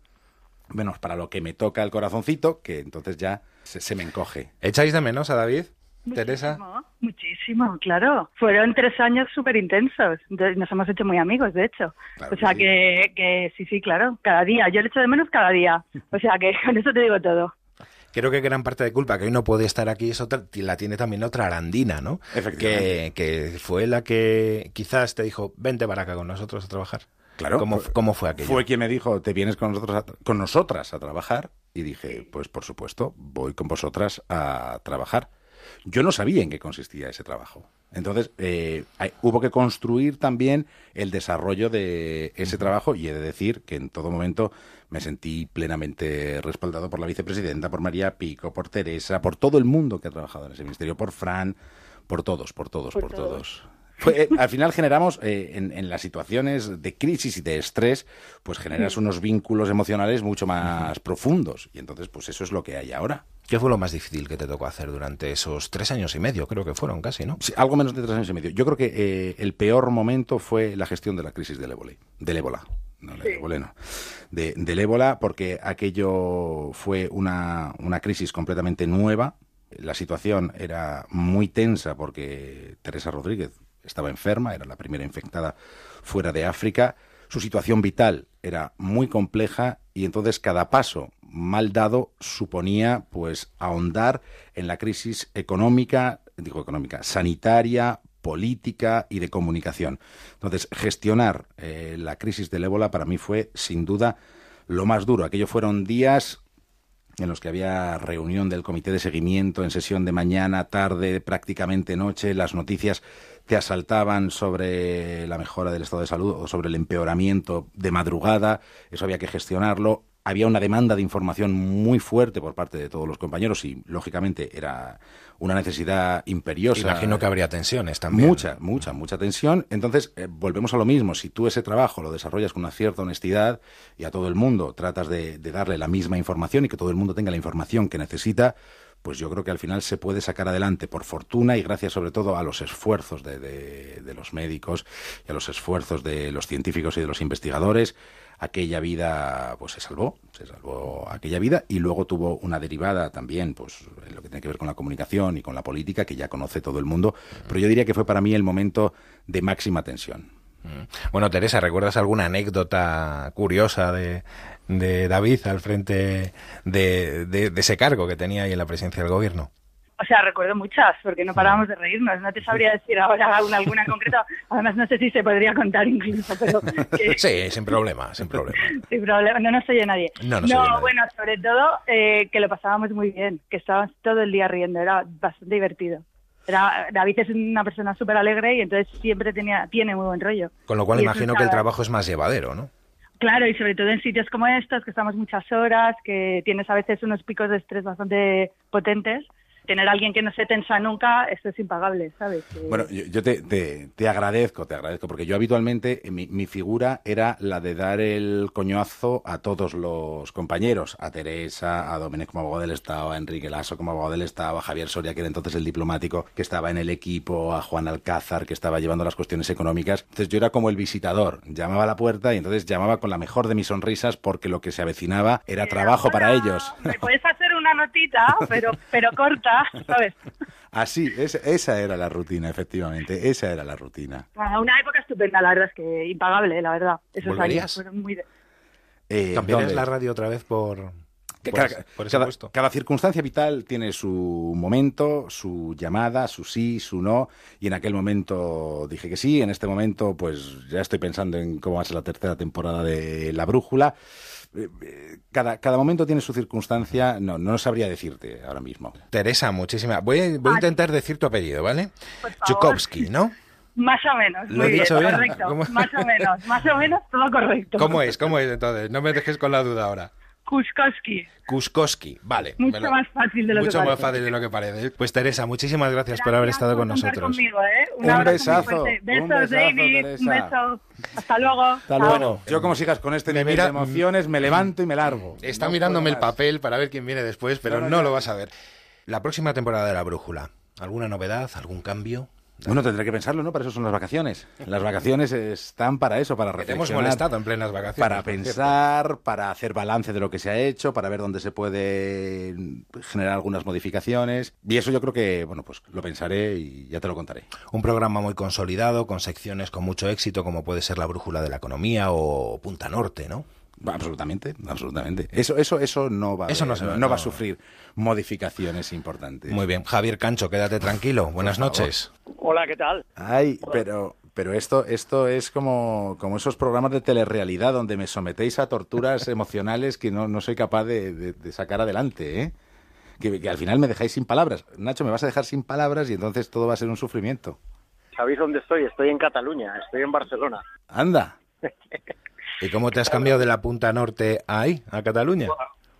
S2: menos para lo que me toca el corazoncito, que entonces ya se, se me encoge.
S1: ¿Echáis de menos a David? Teresa.
S6: Muchísimo, claro. Fueron tres años súper intensos. Nos hemos hecho muy amigos, de hecho. o sea que, que sí, sí, claro, cada día. Yo le echo de menos cada día. O sea que (laughs) con eso te digo todo.
S1: Creo que gran parte de culpa que hoy no puede estar aquí es otra, la tiene también otra Arandina, ¿no? Que, que fue la que quizás te dijo, vente para acá con nosotros a trabajar.
S2: Claro.
S1: ¿Cómo, cómo fue aquello?
S2: Fue quien me dijo, te vienes con nosotros con nosotras a trabajar. Y dije, pues por supuesto, voy con vosotras a trabajar. Yo no sabía en qué consistía ese trabajo. Entonces, eh, hubo que construir también el desarrollo de ese trabajo y he de decir que en todo momento me sentí plenamente respaldado por la vicepresidenta, por María Pico, por Teresa, por todo el mundo que ha trabajado en ese ministerio, por Fran, por todos, por todos, por, todos. Eh, al final generamos, eh, en, las situaciones de crisis y de estrés, pues generas unos vínculos emocionales mucho más profundos. Y entonces, pues eso es lo que hay ahora.
S1: ¿Qué fue lo más difícil que te tocó hacer durante esos tres años y medio? Creo que fueron casi, ¿no?
S2: Sí, algo menos de tres años y medio. Yo creo que eh, el peor momento fue la gestión de la crisis del ébola. Del ébola. No, del ébola, no. del ébola, porque aquello fue una, una crisis completamente nueva. La situación era muy tensa porque Teresa Rodríguez estaba enferma, era la primera infectada fuera de África. Su situación vital era muy compleja y entonces cada paso mal dado suponía pues ahondar en la crisis económica, digo económica, sanitaria, política y de comunicación. Entonces, gestionar eh, la crisis del ébola para mí fue sin duda lo más duro. Aquello fueron días en los que había reunión del comité de seguimiento en sesión de mañana, tarde, prácticamente noche, las noticias te asaltaban sobre la mejora del estado de salud o sobre el empeoramiento de madrugada, eso había que gestionarlo. Había una demanda de información muy fuerte por parte de todos los compañeros y, lógicamente, era una necesidad imperiosa.
S1: Imagino que habría tensiones también.
S2: Mucha, mucha, mucha tensión. Entonces, eh, volvemos a lo mismo. Si tú ese trabajo lo desarrollas con una cierta honestidad y a todo el mundo tratas de darle la misma información y que todo el mundo tenga la información que necesita, pues yo creo que al final se puede sacar adelante por fortuna y gracias sobre todo a los esfuerzos de, los médicos y a los esfuerzos de los científicos y de los investigadores aquella vida pues se salvó, se salvó aquella vida y luego tuvo una derivada también pues en lo que tiene que ver con la comunicación y con la política que ya conoce todo el mundo, pero yo diría que fue para mí el momento de máxima tensión.
S1: Mm. Bueno, Teresa, ¿recuerdas alguna anécdota curiosa de, de David al frente de, de, ese cargo que tenía ahí en la presidencia del gobierno?
S6: O sea, recuerdo muchas, porque no parábamos de reírnos. No te sabría decir ahora alguna, alguna en concreto. Además, no sé si se podría contar incluso, pero... (laughs)
S1: Sí, sin problema, sin problema. (laughs)
S6: sin problema, no nos oye nadie. No, no bueno, sobre todo eh, que lo pasábamos muy bien, que estábamos todo el día riendo, era bastante divertido. Era, David es una persona súper alegre y entonces siempre tenía, tiene muy buen rollo.
S1: Con lo cual imagino que el trabajo es más llevadero, ¿no?
S6: Claro, y sobre todo en sitios como estos, que estamos muchas horas, que tienes a veces unos picos de estrés bastante potentes, tener a alguien que no se tensa nunca, esto es impagable, ¿sabes?
S2: Bueno, yo, te, te, agradezco, te agradezco, porque yo habitualmente, eh, mi, mi, figura era la de dar el coñazo a todos los compañeros, a Teresa, a Domínguez como abogado del Estado, a Enrique Lasso como abogado del Estado, a Javier Soria, que era entonces el diplomático, que estaba en el equipo, a Juan Alcázar, que estaba llevando las cuestiones económicas. Entonces yo era como el visitador, llamaba a la puerta y entonces llamaba con la mejor de mis sonrisas porque lo que se avecinaba era trabajo para ellos.
S6: ¿Me puedes hacer una notita, pero, pero corta? ¿sabes?
S2: Así, esa, era la rutina, efectivamente, esa era la rutina.
S6: una época estupenda, la verdad es que impagable, la verdad. Esos años fueron muy...
S1: Eh, ¿Cambiarías la radio otra vez por...?
S2: Cada, cada, circunstancia vital tiene su momento, su llamada, su sí, su no, y en aquel momento dije que sí, en este momento pues ya estoy pensando en cómo va a ser la tercera temporada de La Brújula. Eh, cada, cada momento tiene su circunstancia, no, no sabría decirte ahora mismo.
S1: Teresa, muchísimas. Voy, a, voy a intentar decir tu apellido, ¿vale? Chukovsky, ¿no?
S6: Más o menos. ¿Lo he dicho bien? Correcto. Más o menos, más o menos todo correcto.
S1: ¿Cómo es? ¿Cómo es entonces? No me dejes con la duda ahora.
S6: Kuskowski.
S1: Kuskowski, vale.
S6: Mucho más fácil de lo
S1: que
S6: parece.
S1: Mucho más fácil de lo que parece. Pues Teresa, muchísimas gracias, por haber estado con nosotros.
S6: Conmigo, ¿eh?
S2: Un, un besazo.
S6: Besos,
S2: un besazo,
S6: David. Teresa. Un beso. Hasta luego.
S2: Hasta luego. Yo como sigas con este nivel de emociones, me levanto y me largo.
S1: Está mirándome el papel para ver quién viene después, pero no, no lo vas a ver. La próxima temporada de La Brújula, ¿alguna novedad? ¿Algún cambio?
S2: Bueno, tendré que pensarlo, ¿no? Para eso son las vacaciones. Las vacaciones están para eso, para reflexionar.
S1: Te hemos molestado en plenas vacaciones.
S2: Para pensar, para hacer balance de lo que se ha hecho, para ver dónde se puede generar algunas modificaciones. Y eso yo creo que, bueno, pues lo pensaré y ya te lo contaré.
S1: Un programa muy consolidado, con secciones con mucho éxito, como puede ser la Brújula de la Economía o Punta Norte, ¿no?
S2: Absolutamente, absolutamente. Eso, eso, eso no va, eso no, no, va a sufrir modificaciones importantes.
S1: Muy bien, Javier Cancho, quédate tranquilo. Buenas noches.
S4: Hola, ¿qué tal?
S2: Ay, pero, pero esto, esto es como, como esos programas de telerrealidad donde me sometéis a torturas (laughs) emocionales que no, no soy capaz de, sacar adelante, ¿eh? Que, al final me dejáis sin palabras. Nacho, me vas a dejar sin palabras y entonces todo va a ser un sufrimiento.
S4: ¿Sabéis dónde estoy? Estoy en Cataluña, estoy en Barcelona.
S2: Anda. (laughs)
S1: ¿Y cómo te has cambiado de la punta norte ahí, a Cataluña?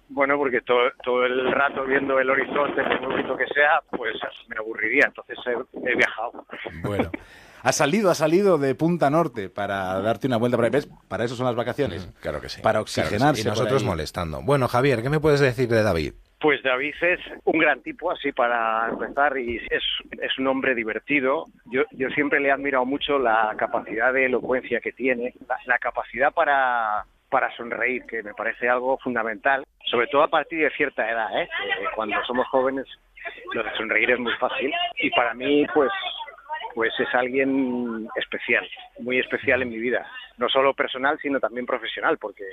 S4: Bueno, porque todo, todo el rato viendo el horizonte, por muy bonito que sea, pues me aburriría, entonces he, viajado.
S2: Bueno. Ha salido, ha salido de Punta Norte para darte una vuelta por ahí. Para eso son las vacaciones.
S1: claro que sí.
S2: Para oxigenarse.
S1: Y nosotros molestando. Bueno, Javier, ¿qué me puedes decir de David?
S4: Pues David es un gran tipo, así para empezar, y es, es un hombre divertido. Yo, yo siempre le he admirado mucho la capacidad de elocuencia que tiene, la, capacidad para, para sonreír, que me parece algo fundamental, sobre todo a partir de cierta edad, ¿eh? cuando somos jóvenes lo de sonreír es muy fácil y para mí pues pues es alguien especial, muy especial en mi vida, no solo personal, sino también profesional, porque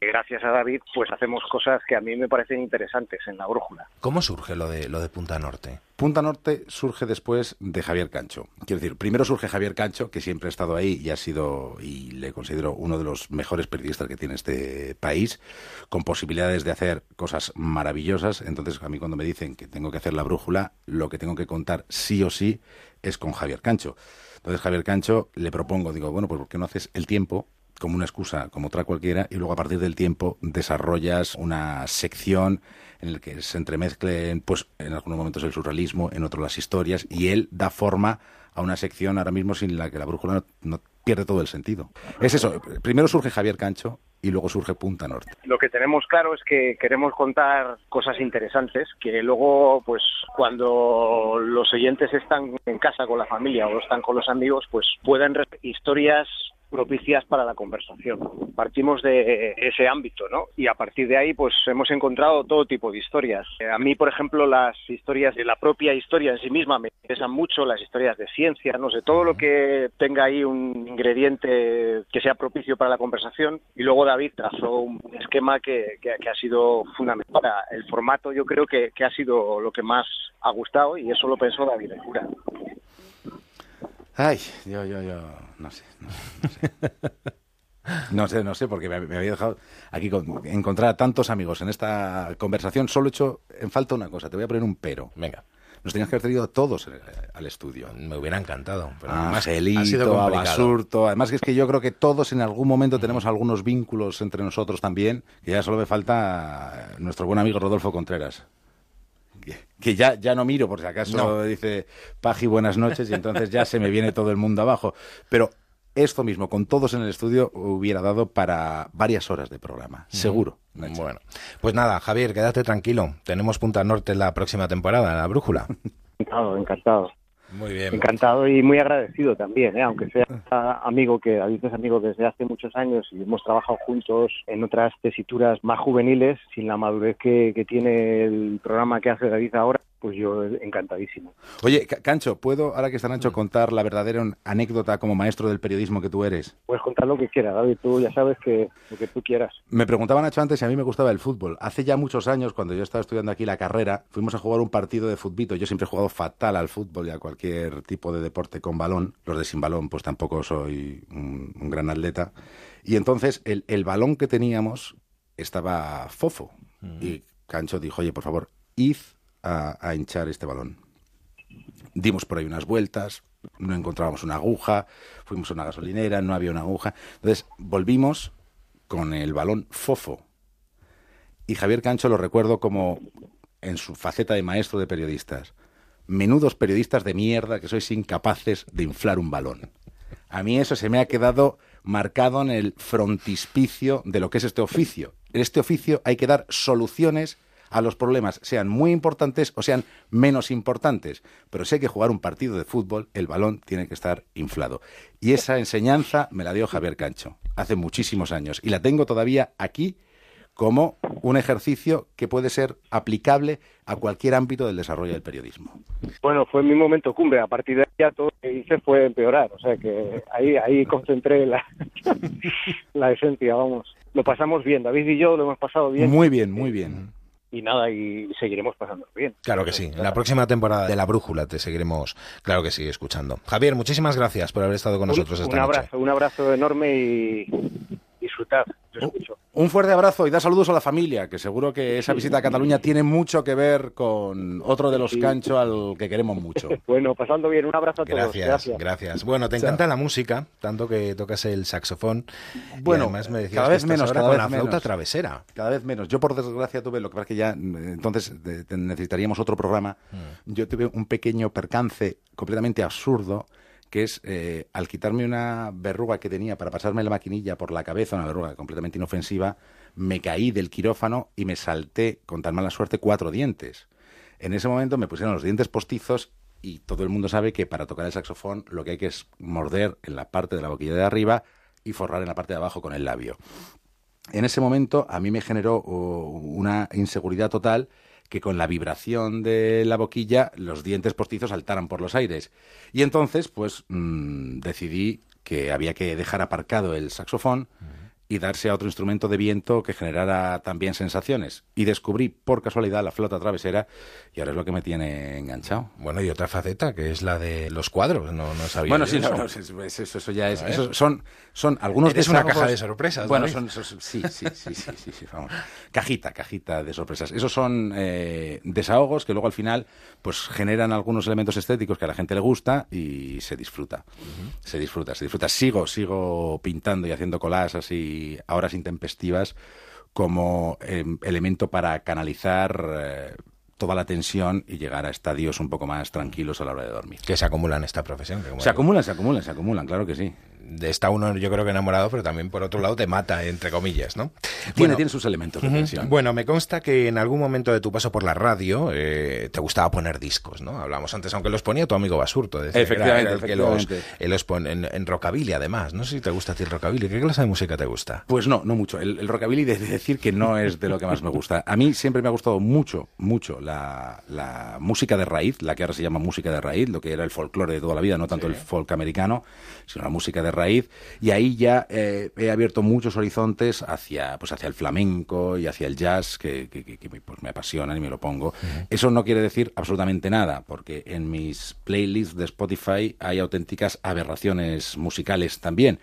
S4: gracias a David, pues hacemos cosas que a mí me parecen interesantes en la brújula.
S1: ¿Cómo surge lo de lo de Punta Norte?
S2: Punta Norte surge después de Javier Cancho. Quiero decir, primero surge Javier Cancho, que siempre ha estado ahí y ha sido, y le considero uno de los mejores periodistas que tiene este país, con posibilidades de hacer cosas maravillosas. Entonces, a mí cuando me dicen que tengo que hacer la brújula, lo que tengo que contar sí o sí es con Javier Cancho. Entonces Javier Cancho le propongo, digo, bueno, pues ¿por qué no haces el tiempo como una excusa, como otra cualquiera, y luego a partir del tiempo desarrollas una sección en la que se entremezclen, pues en algunos momentos el surrealismo, en otros las historias, y él da forma a una sección ahora mismo sin la que la brújula no pierde todo el sentido. Es eso, primero surge Javier Cancho y luego surge Punta Norte.
S4: Lo que tenemos claro es que queremos contar cosas interesantes que luego, pues cuando los oyentes están en casa con la familia o están con los amigos, pues pueden historias propicias para la conversación. Partimos de ese ámbito, ¿no? Y a partir de ahí, pues hemos encontrado todo tipo de historias. Eh, a mí, por ejemplo, las historias de la propia historia en sí misma me interesan mucho, las historias de ciencia, no sé, todo lo que tenga ahí un ingrediente que sea propicio para la conversación. Y luego David trazó un esquema que, ha sido fundamental. El formato yo creo que, que ha sido lo que más ha gustado y eso lo pensó David Cura.
S2: Ay, yo, yo, yo, no sé, no sé. No sé, no sé, porque me, había dejado aquí encontrar a tantos amigos en esta conversación. Solo he hecho en falta una cosa. Te voy a poner un pero.
S1: Venga.
S2: Nos tenías que haber traído todos eh, al estudio.
S1: Me hubiera encantado.
S2: Pero ah, Angelito, a Basurto. Además, que es que yo creo que todos en algún momento tenemos algunos vínculos entre nosotros también. Que ya solo me falta nuestro buen amigo Rodolfo Contreras que ya, ya no miro por si acaso dice Paji buenas noches y entonces ya se me viene todo el mundo abajo. Pero esto mismo, con todos en el estudio, hubiera dado para varias horas de programa, seguro.
S1: Bueno, pues nada, Javier, quédate tranquilo. Tenemos Punta Norte la próxima temporada, la brújula. (laughs)
S4: Encantado, encantado.
S1: Muy bien.
S4: Encantado y muy agradecido también, ¿eh? aunque sea amigo que a veces amigo desde hace muchos años y hemos trabajado juntos en otras tesituras más juveniles, sin la madurez que, que tiene el programa que hace David ahora, pues yo encantadísimo.
S2: Oye, Cancho, ¿puedo, ahora que está Nacho, mm. contar la verdadera anécdota como maestro del periodismo que tú eres?
S4: Puedes contar lo que quieras, David, tú ya sabes que lo que tú quieras.
S2: Me preguntaba Nacho antes si a mí me gustaba el fútbol. Hace ya muchos años, cuando yo estaba estudiando aquí la carrera, fuimos a jugar un partido de fútbol. Yo siempre he jugado fatal al fútbol y a cualquier tipo de deporte con balón. Los de sin balón, pues tampoco soy un, gran atleta. Y entonces el, el, balón que teníamos estaba fofo. Mm. Y Cancho dijo, oye, por favor, id a, hinchar este balón. Dimos por ahí unas vueltas, no encontrábamos una aguja, fuimos a una gasolinera, no había una aguja. Entonces volvimos con el balón fofo. Y Javier Cancho lo recuerdo como en su faceta de maestro de periodistas. Menudos periodistas de mierda que sois incapaces de inflar un balón. A mí eso se me ha quedado marcado en el frontispicio de lo que es este oficio. En este oficio hay que dar soluciones a los problemas, sean muy importantes o sean menos importantes. Pero si hay que jugar un partido de fútbol, el balón tiene que estar inflado. Y esa enseñanza me la dio Javier Cancho hace muchísimos años y la tengo todavía aquí como un ejercicio que puede ser aplicable a cualquier ámbito del desarrollo del periodismo.
S4: Bueno, fue mi momento cumbre. A partir de ahí todo lo que hice fue empeorar. O sea que ahí, ahí concentré la, (laughs) la esencia, vamos. Lo pasamos bien. David y yo lo hemos pasado bien.
S2: Muy bien, muy bien
S4: y nada, y seguiremos pasando bien.
S1: Claro que sí. En la próxima temporada de La Brújula te seguiremos, claro que sí, escuchando. Javier, muchísimas gracias por haber estado con nosotros esta
S4: un abrazo, Un abrazo enorme y disfrutad.
S2: Un fuerte abrazo y da saludos a la familia, que seguro que esa visita a Cataluña tiene mucho que ver con otro de los canchos al que queremos mucho. (laughs)
S4: bueno, pasando bien, un abrazo a
S1: todos. Gracias, gracias. Bueno, te encanta la música, tanto que tocas el saxofón.
S2: Bueno, me decías cada vez menos, cada
S1: vez
S2: la
S1: flauta travesera.
S2: Cada vez menos. Yo por desgracia tuve lo que pasa que ya entonces necesitaríamos otro programa. Mm. Yo tuve un pequeño percance completamente absurdo que es eh, al quitarme una verruga que tenía para pasarme la maquinilla por la cabeza, una verruga completamente inofensiva, me caí del quirófano y me salté con tan mala suerte cuatro dientes. En ese momento me pusieron los dientes postizos y todo el mundo sabe que para tocar el saxofón lo que hay que es morder en la parte de la boquilla de arriba y forrar en la parte de abajo con el labio. En ese momento a mí me generó uh, una inseguridad total que con la vibración de la boquilla los dientes postizos saltaran por los aires. Y entonces, pues mm, decidí que había que dejar aparcado el saxofón y darse a otro instrumento de viento que generara también sensaciones. Y descubrí por casualidad la flota travesera y ahora es lo que me tiene enganchado.
S1: Bueno, y otra faceta que es la de los cuadros, no, no sabía.
S2: Bueno, sí, eso. eso, ya es. son, son algunos
S1: Es una caja de sorpresas.
S2: Bueno, son, sí, sí, sí, sí, sí, sí, vamos. Cajita, cajita de sorpresas. Esos son eh, desahogos que luego al final pues generan algunos elementos estéticos que a la gente le gusta y se disfruta. Se disfruta, se disfruta. Sigo, sigo pintando y haciendo colas así horas intempestivas como em, elemento para canalizar eh, toda la tensión y llegar a estadios un poco más tranquilos a la hora de dormir.
S1: Que se acumulan en esta profesión.
S2: Se acumulan, se acumulan, se acumulan, claro que sí
S1: está uno yo creo que enamorado, pero también por otro lado te mata, entre comillas, ¿no?
S2: Tiene, tiene sus elementos de tensión.
S1: Bueno, me consta que en algún momento de tu paso por la radio eh, te gustaba poner discos, ¿no? Hablamos antes, aunque los ponía tu amigo Basurto.
S2: efectivamente,
S1: el que los, los pone en, rockabilly, además. No sé si te gusta a ti el rockabilly. ¿Qué clase de música te gusta?
S2: Pues no, no mucho. El, rockabilly, de decir que no es de lo que más me gusta. A mí siempre me ha gustado mucho, mucho la, la música de raíz, la que ahora se llama música de raíz, lo que era el folclore de toda la vida, no tanto el folk americano, sino la música de raíz. Y ahí ya eh, he abierto muchos horizontes hacia, pues hacia el flamenco y hacia el jazz, que, pues me apasionan y me lo pongo. Eso no quiere decir absolutamente nada, porque en mis playlists de Spotify hay auténticas aberraciones musicales también.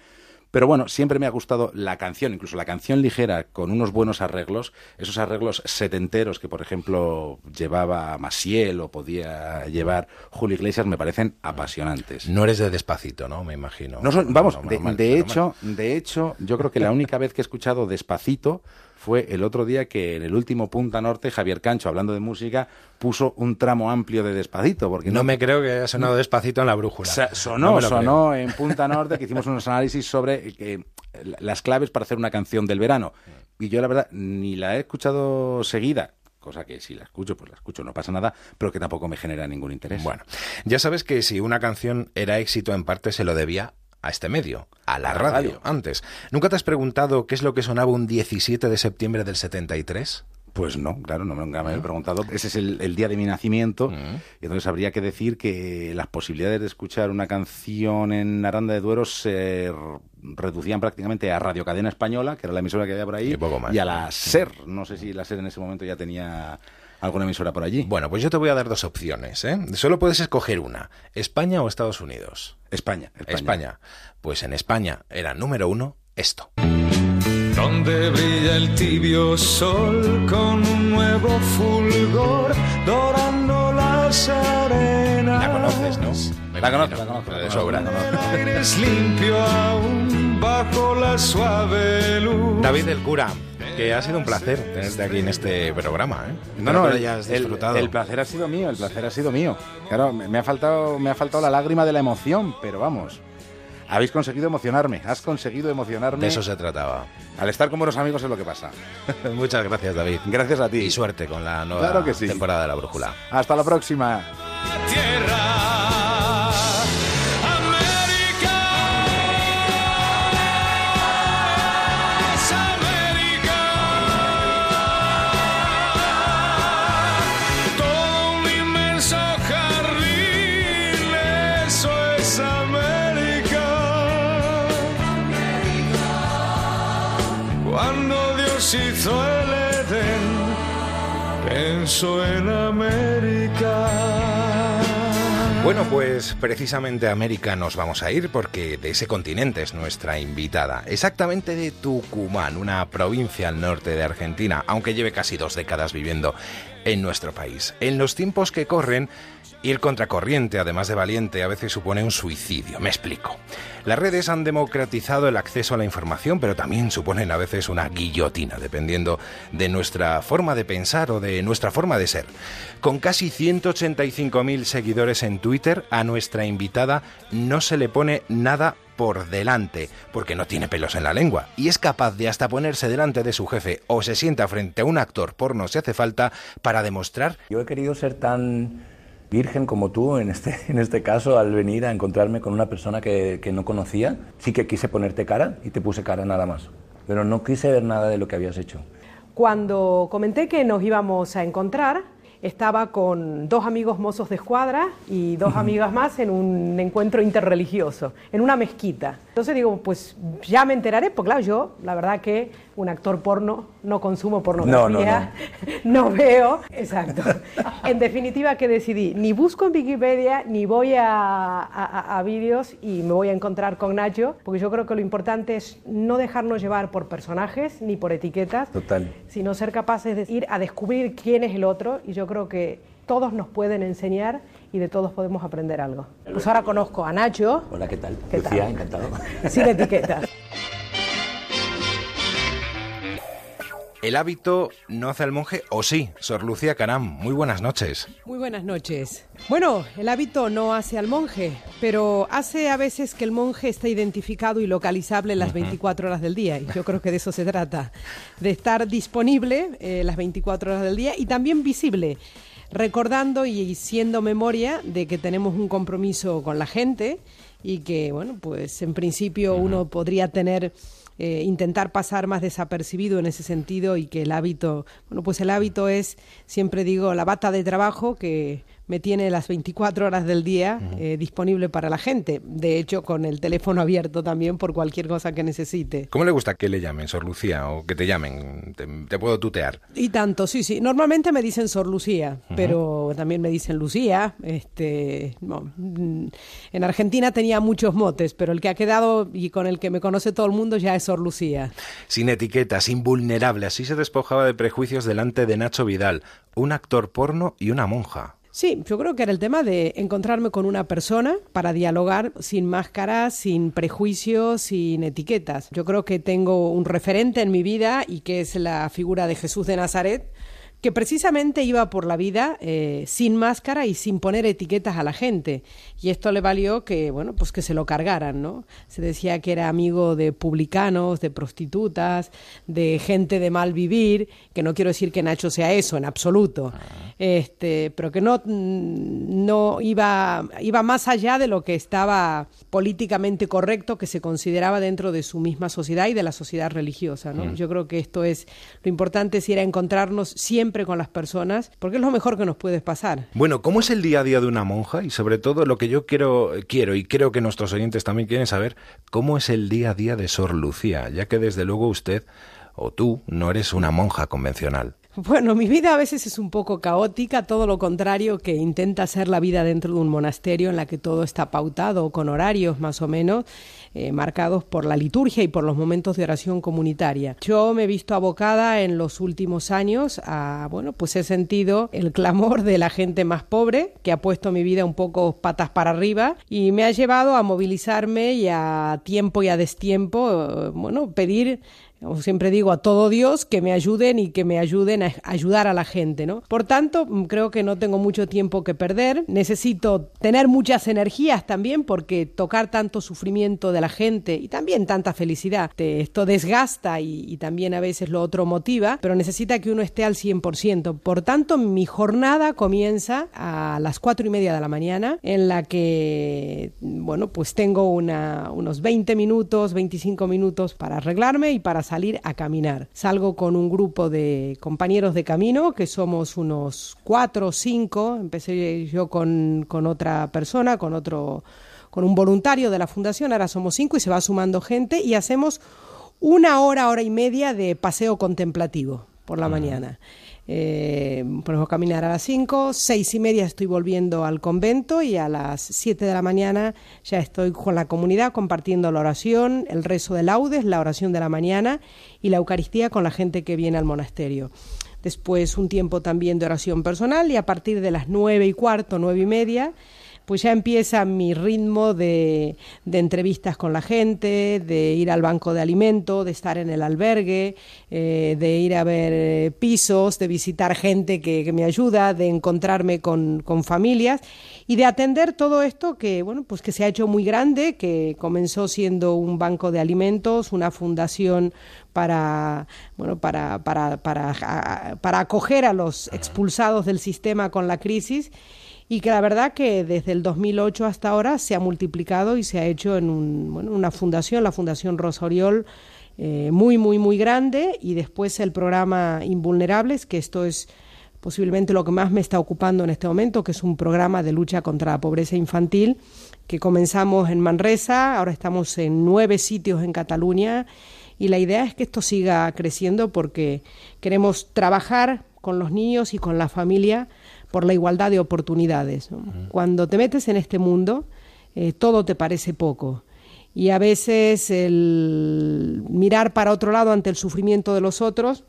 S2: Pero bueno, siempre me ha gustado la canción, incluso la canción ligera con unos buenos arreglos, esos arreglos setenteros que, por ejemplo, llevaba Masiel o podía llevar Julio Iglesias, me parecen apasionantes.
S1: No eres de despacito, ¿no? Me imagino.
S2: No vamos, de, hecho, de hecho, yo creo que la única vez que he escuchado despacito fue el otro día que en el último Punta Norte, Javier Cancho, hablando de música, puso un tramo amplio de Despacito. Porque
S1: no, me creo que haya sonado Despacito en la brújula.
S2: sonó, sonó en Punta Norte, que hicimos unos análisis sobre eh, las claves para hacer una canción del verano. Y yo, la verdad, ni la he escuchado seguida, cosa que si la escucho, pues la escucho, no pasa nada, pero que tampoco me genera ningún interés.
S1: Bueno, ya sabes que si una canción era éxito en parte se lo debía a este medio, a la, radio, antes. ¿Nunca te has preguntado qué es lo que sonaba un 17 de septiembre del 73?
S2: Pues no, claro, no me, he preguntado. Ese es el, día de mi nacimiento y entonces habría que decir que las posibilidades de escuchar una canción en Aranda de Duero se reducían prácticamente a Radio Cadena Española, que era la emisora que había por ahí, y, a la SER. No sé si la SER en ese momento ya tenía alguna emisora por allí.
S1: Bueno, pues yo te voy a dar dos opciones. ¿eh? Solo puedes escoger una, España o Estados Unidos.
S2: España,
S1: España. Pues en España era número uno esto.
S7: Donde brilla el tibio sol con un nuevo fulgor dorando las arenas.
S1: La conoces, ¿no?
S2: la conozco, la conozco. De
S1: sobra.
S7: El aire es limpio aún bajo la suave luz.
S1: David del Cura que ha sido un placer tenerte aquí en este programa. ¿eh?
S2: No, no, hayas disfrutado. El, placer ha sido mío, el placer ha sido mío. Claro, me ha faltado, me ha faltado la lágrima de la emoción, pero vamos. Habéis conseguido emocionarme, has conseguido emocionarme.
S1: De eso se trataba.
S2: Al estar con buenos amigos es lo que pasa. (laughs)
S1: Muchas gracias, David.
S2: Gracias a ti.
S1: Y suerte con la nueva temporada de La Brújula.
S2: Hasta la próxima.
S7: En América.
S1: Bueno, pues precisamente a América nos vamos a ir porque de ese continente es nuestra invitada. Exactamente de Tucumán, una provincia al norte de Argentina, aunque lleve casi dos décadas viviendo en nuestro país. En los tiempos que corren, Ir contracorriente, además de valiente, a veces supone un suicidio. Me explico. Las redes han democratizado el acceso a la información, pero también suponen a veces una guillotina, dependiendo de nuestra forma de pensar o de nuestra forma de ser. Con casi 185.000 seguidores en Twitter, a nuestra invitada no se le pone nada por delante, porque no tiene pelos en la lengua, y es capaz de hasta ponerse delante de su jefe o se sienta frente a un actor porno si hace falta para demostrar...
S8: Yo he querido ser tan virgen como tú en este, (laughs) en este caso al venir a encontrarme con una persona que, que no conocía. Sí que quise ponerte cara y te puse cara nada más, pero no quise ver nada de lo que habías hecho.
S9: Cuando comenté que nos íbamos a encontrar, estaba con dos amigos mozos de escuadra y dos amigas más en un encuentro interreligioso, en una mezquita. Entonces digo, pues ya me enteraré, porque claro, yo la verdad que un actor porno no consumo pornografía, no, (laughs) no, veo, exacto. En definitiva, que decidí, ni busco en Wikipedia, ni voy a, a, vídeos y me voy a encontrar con Nacho, porque yo creo que lo importante es no dejarnos llevar por personajes ni por etiquetas,
S8: Total.
S9: sino ser capaces de ir a descubrir quién es el otro y yo creo que todos nos pueden enseñar y de todos podemos aprender algo. Pues ahora conozco a Nacho.
S8: Hola, ¿qué tal? ¿Qué Lucía, encantado.
S9: Sin etiquetas. (laughs)
S1: El hábito no hace al monje, o sí, Sor Lucía Caram, muy buenas noches.
S9: Muy buenas noches. Bueno, el hábito no hace al monje, pero hace a veces que el monje esté identificado y localizable las 24 horas del día, y yo creo que de eso se trata, de estar disponible eh, las 24 horas del día y también visible recordando y siendo memoria de que tenemos un compromiso con la gente y que, bueno, pues en principio uno podría tener eh, intentar pasar más desapercibido en ese sentido y que el hábito, bueno, pues el hábito es, siempre digo, la bata de trabajo que me tiene las 24 horas del día eh, disponible para la gente. De hecho, con el teléfono abierto también por cualquier cosa que necesite.
S1: ¿Cómo le gusta que le llamen, Sor Lucía, o que te llamen? Te, puedo tutear.
S9: Y tanto, sí, sí. Normalmente me dicen Sor Lucía, pero también me dicen Lucía. Este, mm, en Argentina tenía muchos motes, pero el que ha quedado y con el que me conoce todo el mundo ya es Sor Lucía.
S1: Sin etiquetas, invulnerable, así se despojaba de prejuicios delante de Nacho Vidal, un actor porno y una monja.
S9: Sí, yo creo que era el tema de encontrarme con una persona para dialogar sin máscaras, sin prejuicios, sin etiquetas. Yo creo que tengo un referente en mi vida y que es la figura de Jesús de Nazaret, que precisamente iba por la vida eh, sin máscara y sin poner etiquetas a la gente. Y esto le valió que, bueno, pues que se lo cargaran, ¿no? Se decía que era amigo de publicanos, de prostitutas, de gente de mal vivir, que no quiero decir que Nacho sea eso, en absoluto, ah. este, pero que no, no iba, iba más allá de lo que estaba políticamente correcto, que se consideraba dentro de su misma sociedad y de la sociedad religiosa, ¿no? Mm. Yo creo que esto es, lo importante es ir a encontrarnos siempre con las personas, porque es lo mejor que nos puede pasar.
S1: Bueno, ¿cómo es el día a día de una monja? Y sobre todo lo que yo quiero, quiero y creo que nuestros oyentes también quieren saber, ¿cómo es el día a día de Sor Lucía? Ya que desde luego usted o tú no eres una monja convencional.
S9: Bueno, mi vida a veces es un poco caótica, todo lo contrario que intenta ser la vida dentro de un monasterio en la que todo está pautado con horarios más o menos eh, marcados por la liturgia y por los momentos de oración comunitaria. Yo me he visto abocada en los últimos años a, bueno, pues he sentido el clamor de la gente más pobre que ha puesto mi vida un poco patas para arriba y me ha llevado a movilizarme y a tiempo y a destiempo, eh, bueno, pedir siempre digo a todo Dios que me ayuden y que me ayuden a ayudar a la gente, ¿no? Por tanto, mm, creo que no tengo mucho tiempo que perder. Necesito tener muchas energías también porque tocar tanto sufrimiento de la gente y también tanta felicidad, esto desgasta y, también a veces lo otro motiva, pero necesita que uno esté al 100%. Por tanto, mi jornada comienza a las cuatro y media de la mañana en la que, bueno, pues tengo unos 20 minutos, 25 minutos para arreglarme y para salir a caminar. Salgo con un grupo de compañeros de camino, que somos unos cuatro o cinco. Empecé yo con, con otra persona, con otro, con un voluntario de la fundación. Ahora somos cinco y se va sumando gente y hacemos una hora, hora y media de paseo contemplativo por la mañana. Eh, ponemos caminar a las 5, seis y media estoy volviendo al convento y a las 7 de la mañana ya estoy con la comunidad compartiendo la oración, el rezo de laudes, la oración de la mañana y la Eucaristía con la gente que viene al monasterio. Después un tiempo también de oración personal y a partir de las nueve y cuarto, nueve y media, pues ya empieza mi ritmo de, entrevistas con la gente, de ir al banco de alimento, de estar en el albergue, eh, de ir a ver eh, pisos, de visitar gente que, me ayuda, de encontrarme con, familias y de atender todo esto que, bueno, pues que se ha hecho muy grande, que comenzó siendo un banco de alimentos, una fundación para, bueno, para, para, para, para acoger a los expulsados del sistema con la crisis y que la verdad que desde el 2008 hasta ahora se ha multiplicado y se ha hecho en una fundación, la Fundación Rosoriol, eh, muy, muy, muy grande y después el programa Invulnerables, que esto es posiblemente lo que más me está ocupando en este momento, que es un programa de lucha contra la pobreza infantil, que comenzamos en Manresa, ahora estamos en nueve sitios en Cataluña y la idea es que esto siga creciendo porque queremos trabajar con los niños y con la familia por la igualdad de oportunidades. Cuando te metes en este mundo, eh, todo te parece poco. Y a veces el mirar para otro lado ante el sufrimiento de los otros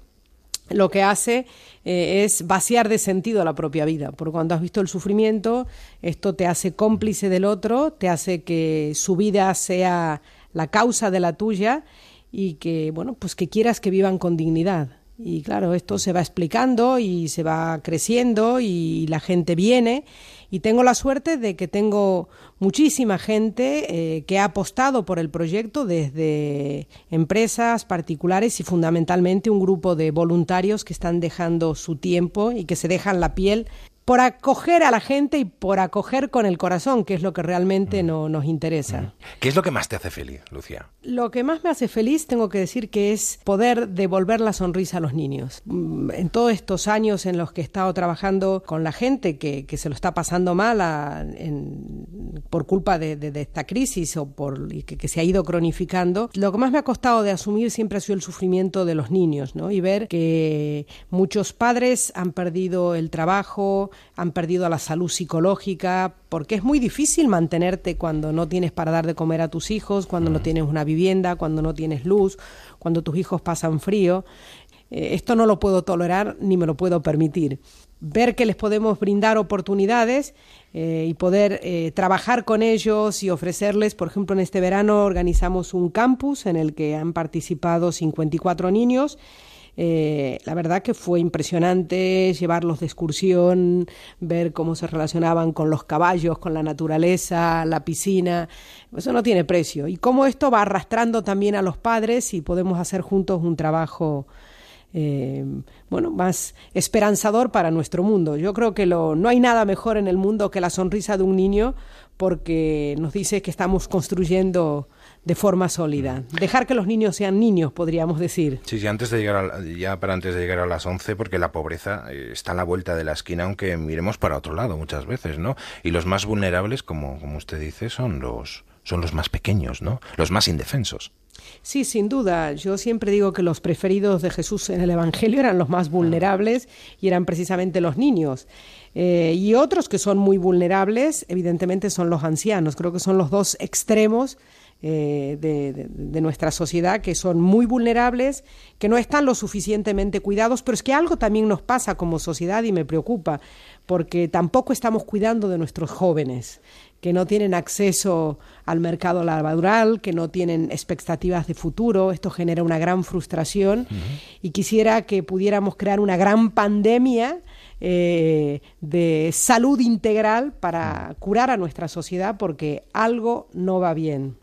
S9: lo que hace eh, es vaciar de sentido la propia vida, porque cuando has visto el sufrimiento, esto te hace cómplice del otro, te hace que su vida sea la causa de la tuya y que, bueno, pues que quieras que vivan con dignidad. Y claro, esto se va explicando y se va creciendo y la gente viene. Y tengo la suerte de que tengo muchísima gente eh, que ha apostado por el proyecto desde empresas particulares y fundamentalmente un grupo de voluntarios que están dejando su tiempo y que se dejan la piel por acoger a la gente y por acoger con el corazón, que es lo que realmente mm. no, nos interesa. Mm.
S1: ¿Qué es lo que más te hace feliz, Lucía?
S9: Lo que más me hace feliz, tengo que decir que es poder devolver la sonrisa a los niños. Mm, en todos estos años en los que he estado trabajando con la gente que, se lo está pasando mal por culpa de, esta crisis o por que, que, se ha ido cronificando, lo que más me ha costado de asumir siempre ha sido el sufrimiento de los niños, ¿no? Y ver que muchos padres han perdido el trabajo, han perdido la salud psicológica, porque es muy difícil mantenerte cuando no tienes para dar de comer a tus hijos, cuando no tienes una vivienda, cuando no tienes luz, cuando tus hijos pasan frío. Eh, esto no lo puedo tolerar ni me lo puedo permitir. Ver que les podemos brindar oportunidades eh, y poder eh, trabajar con ellos y ofrecerles, por ejemplo, en este verano organizamos un campus en el que han participado 54 niños eh, la verdad que fue impresionante llevarlos de excursión, ver cómo se relacionaban con los caballos, con la naturaleza, la piscina. Eso no tiene precio. Y cómo esto va arrastrando también a los padres y podemos hacer juntos un trabajo. Eh, bueno, más esperanzador para nuestro mundo. Yo creo que lo, no hay nada mejor en el mundo que la sonrisa de un niño porque nos dice que estamos construyendo de forma sólida. Dejar que los niños sean niños, podríamos decir.
S1: Sí, sí, antes de llegar a, ya para antes de llegar a las 11, porque la pobreza eh, está a la vuelta de la esquina, aunque miremos para otro lado muchas veces, ¿no? Y los más vulnerables, como, como usted dice, son los, son los más pequeños, ¿no? Los más indefensos.
S9: Sí, sin duda. Yo siempre digo que los preferidos de Jesús en el Evangelio eran los más vulnerables y eran precisamente los niños. Eh, y otros que son muy vulnerables, evidentemente, son los ancianos. Creo que son los dos extremos eh, de, nuestra sociedad que son muy vulnerables, que no están lo suficientemente cuidados, pero es que algo también nos pasa como sociedad y me preocupa, porque tampoco estamos cuidando de nuestros jóvenes que no tienen acceso al mercado laboral, que no tienen expectativas de futuro. Esto genera una gran frustración y quisiera que pudiéramos crear una gran pandemia eh, de salud integral para curar a nuestra sociedad porque algo no va bien.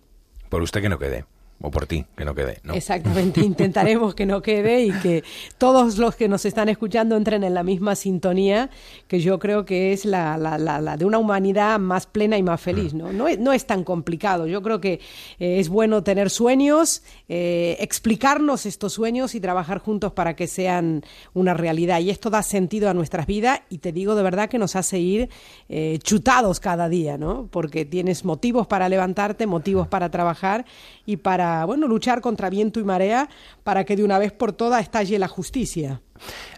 S1: Por usted que no quede o por ti, que no quede. ¿no?
S9: Exactamente, (laughs) intentaremos que no quede y que todos los que nos están escuchando entren en la misma sintonía, que yo creo que es la, la, la, de una humanidad más plena y más feliz. ¿no? No, es, no es tan complicado, yo creo que eh, es bueno tener sueños, eh, explicarnos estos sueños y trabajar juntos para que sean una realidad. Y esto da sentido a nuestras vidas y te digo de verdad que nos hace ir eh, chutados cada día, ¿no? porque tienes motivos para levantarte, motivos para trabajar y para bueno, luchar contra viento y marea para que de una vez por todas estalle la justicia.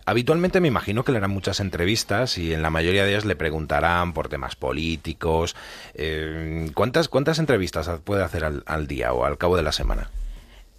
S1: Habitualmente me imagino que le harán muchas entrevistas y en la mayoría de ellas le preguntarán por temas políticos. Eh, ¿cuántas, ¿Cuántas entrevistas puede hacer al día o al cabo de la semana?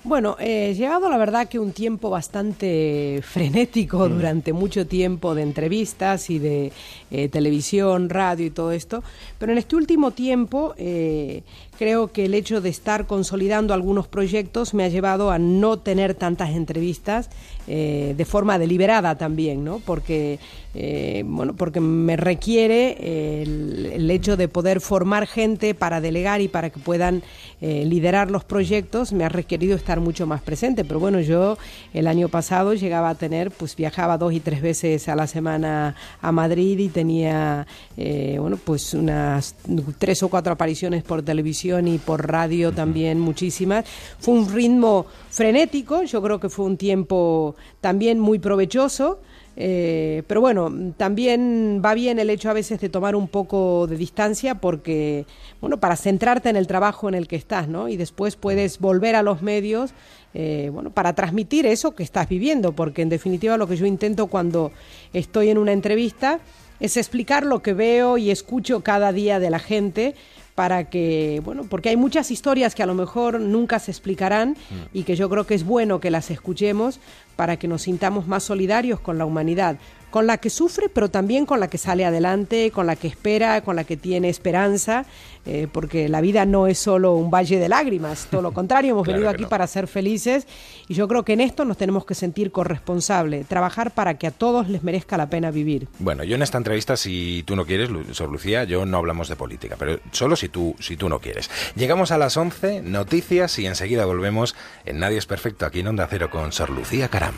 S9: Bueno, he llegado la verdad que un tiempo bastante frenético mm. durante mucho tiempo de entrevistas y de eh, televisión, radio y todo esto, pero en este último tiempo eh, creo que el hecho de estar consolidando algunos proyectos me ha llevado a no tener tantas entrevistas eh, de forma deliberada también, ¿no? Porque eh, bueno, porque me requiere el, hecho de poder formar gente para delegar y para que puedan eh, liderar los proyectos, me ha requerido estar mucho más presente. Pero bueno, yo el año pasado llegaba a tener, pues viajaba dos y tres veces a la semana a Madrid y tenía, eh, bueno, pues unas tres o cuatro apariciones por televisión y por radio también, muchísimas. Fue un ritmo frenético, yo creo que fue un tiempo también muy provechoso. Eh, pero bueno, también va bien el hecho a veces de tomar un poco de distancia porque, bueno, para centrarte en el trabajo en el que estás, ¿no? Y después puedes volver a los medios, eh, bueno, para transmitir eso que estás viviendo, porque en definitiva lo que yo intento cuando estoy en una entrevista es explicar lo que veo y escucho cada día de la gente para que, bueno, porque hay muchas historias que a lo mejor nunca se explicarán mm. y que yo creo que es bueno que las escuchemos para que nos sintamos más solidarios con la humanidad con la que sufre, pero también con la que sale adelante, con la que espera, con la que tiene esperanza, eh, porque la vida no es solo un valle de lágrimas, todo lo (laughs) contrario, hemos venido aquí para ser felices y yo creo que en esto nos tenemos que sentir corresponsables, trabajar para que a todos les merezca la pena vivir.
S1: Bueno, yo en esta entrevista, si tú no quieres, Sor Lucía, yo no hablamos de política, pero solo si tú, si tú no quieres. Llegamos a las 11, noticias y enseguida volvemos en Nadie es Perfecto aquí en Onda Cero con Sor Lucía Caram.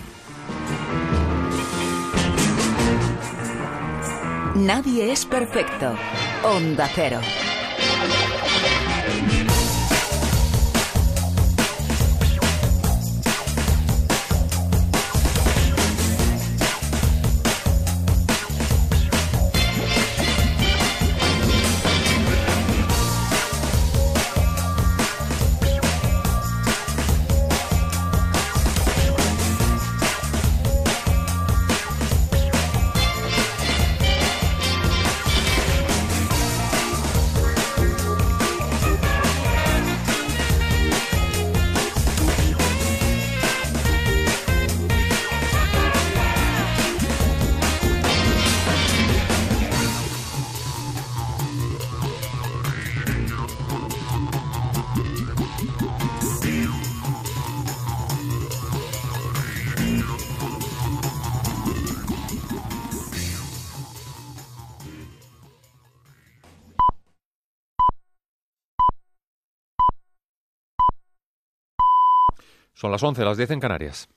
S10: Nadie es perfecto. Onda Cero.
S11: Son las 11, las 10 en Canarias.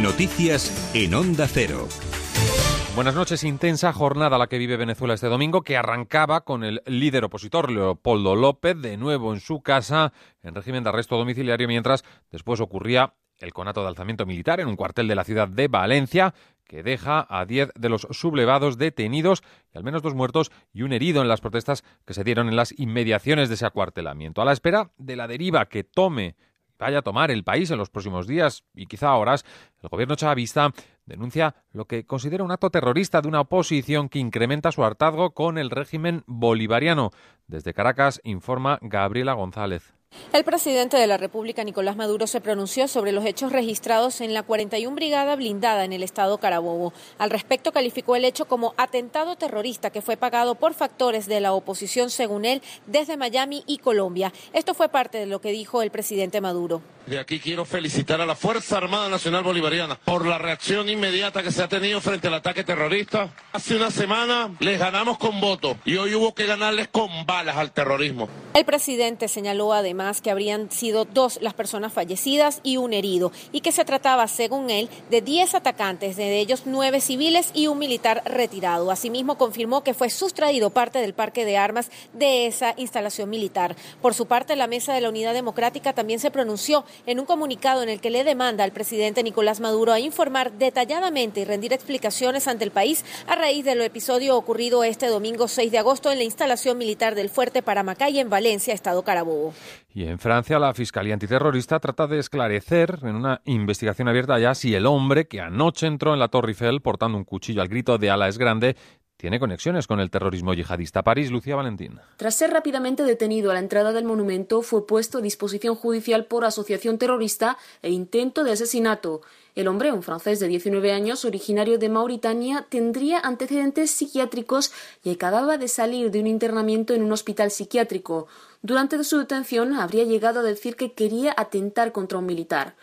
S10: Noticias en Onda Cero.
S11: Buenas noches. Intensa jornada la que vive Venezuela este domingo, que arrancaba con el líder opositor Leopoldo López de nuevo en su casa en régimen de arresto domiciliario, mientras después ocurría el conato de alzamiento militar en un cuartel de la ciudad de Valencia, que deja a 10 de los sublevados detenidos y al menos dos muertos y un herido en las protestas que se dieron en las inmediaciones de ese acuartelamiento. A la espera de la deriva que tome vaya a tomar el país en los próximos días y quizá horas, el gobierno chavista denuncia lo que considera un acto terrorista de una oposición que incrementa su hartazgo con el régimen bolivariano. Desde Caracas informa Gabriela González.
S12: El presidente de la República, Nicolás Maduro, se pronunció sobre los hechos registrados en la 41 Brigada blindada en el estado Carabobo. Al respecto, calificó el hecho como atentado terrorista que fue pagado por factores de la oposición, según él, desde Miami y Colombia. Esto fue parte de lo que dijo el presidente Maduro.
S13: De aquí quiero felicitar a la Fuerza Armada Nacional Bolivariana por la reacción inmediata que se ha tenido frente al ataque terrorista. Hace una semana les ganamos con votos y hoy hubo que ganarles con balas al terrorismo.
S12: El presidente señaló además que habrían sido dos las personas fallecidas y un herido y que se trataba, según él, de 10 atacantes, de ellos nueve civiles y un militar retirado. Asimismo, confirmó que fue sustraído parte del parque de armas de esa instalación militar. Por su parte, la Mesa de la Unidad Democrática también se pronunció en un comunicado en el que le demanda al presidente Nicolás Maduro a informar detalladamente y rendir explicaciones ante el país a raíz del episodio ocurrido este domingo 6 de agosto en la instalación militar del Fuerte Paramacay en Valencia, Estado Carabobo.
S11: Y en Francia, la Fiscalía Antiterrorista trata de esclarecer en una investigación abierta ya si el hombre que anoche entró en la Torre Eiffel portando un cuchillo al grito de ala es grande tiene conexiones con el terrorismo yihadista. París, Lucía Valentín.
S14: Tras ser rápidamente detenido a la entrada del monumento, fue puesto a disposición judicial por asociación terrorista e intento de asesinato. El hombre, un francés de 19 años, originario de Mauritania, tendría antecedentes psiquiátricos y acababa de salir de un internamiento en un hospital psiquiátrico. Durante su detención habría llegado a decir que quería atentar contra un militar.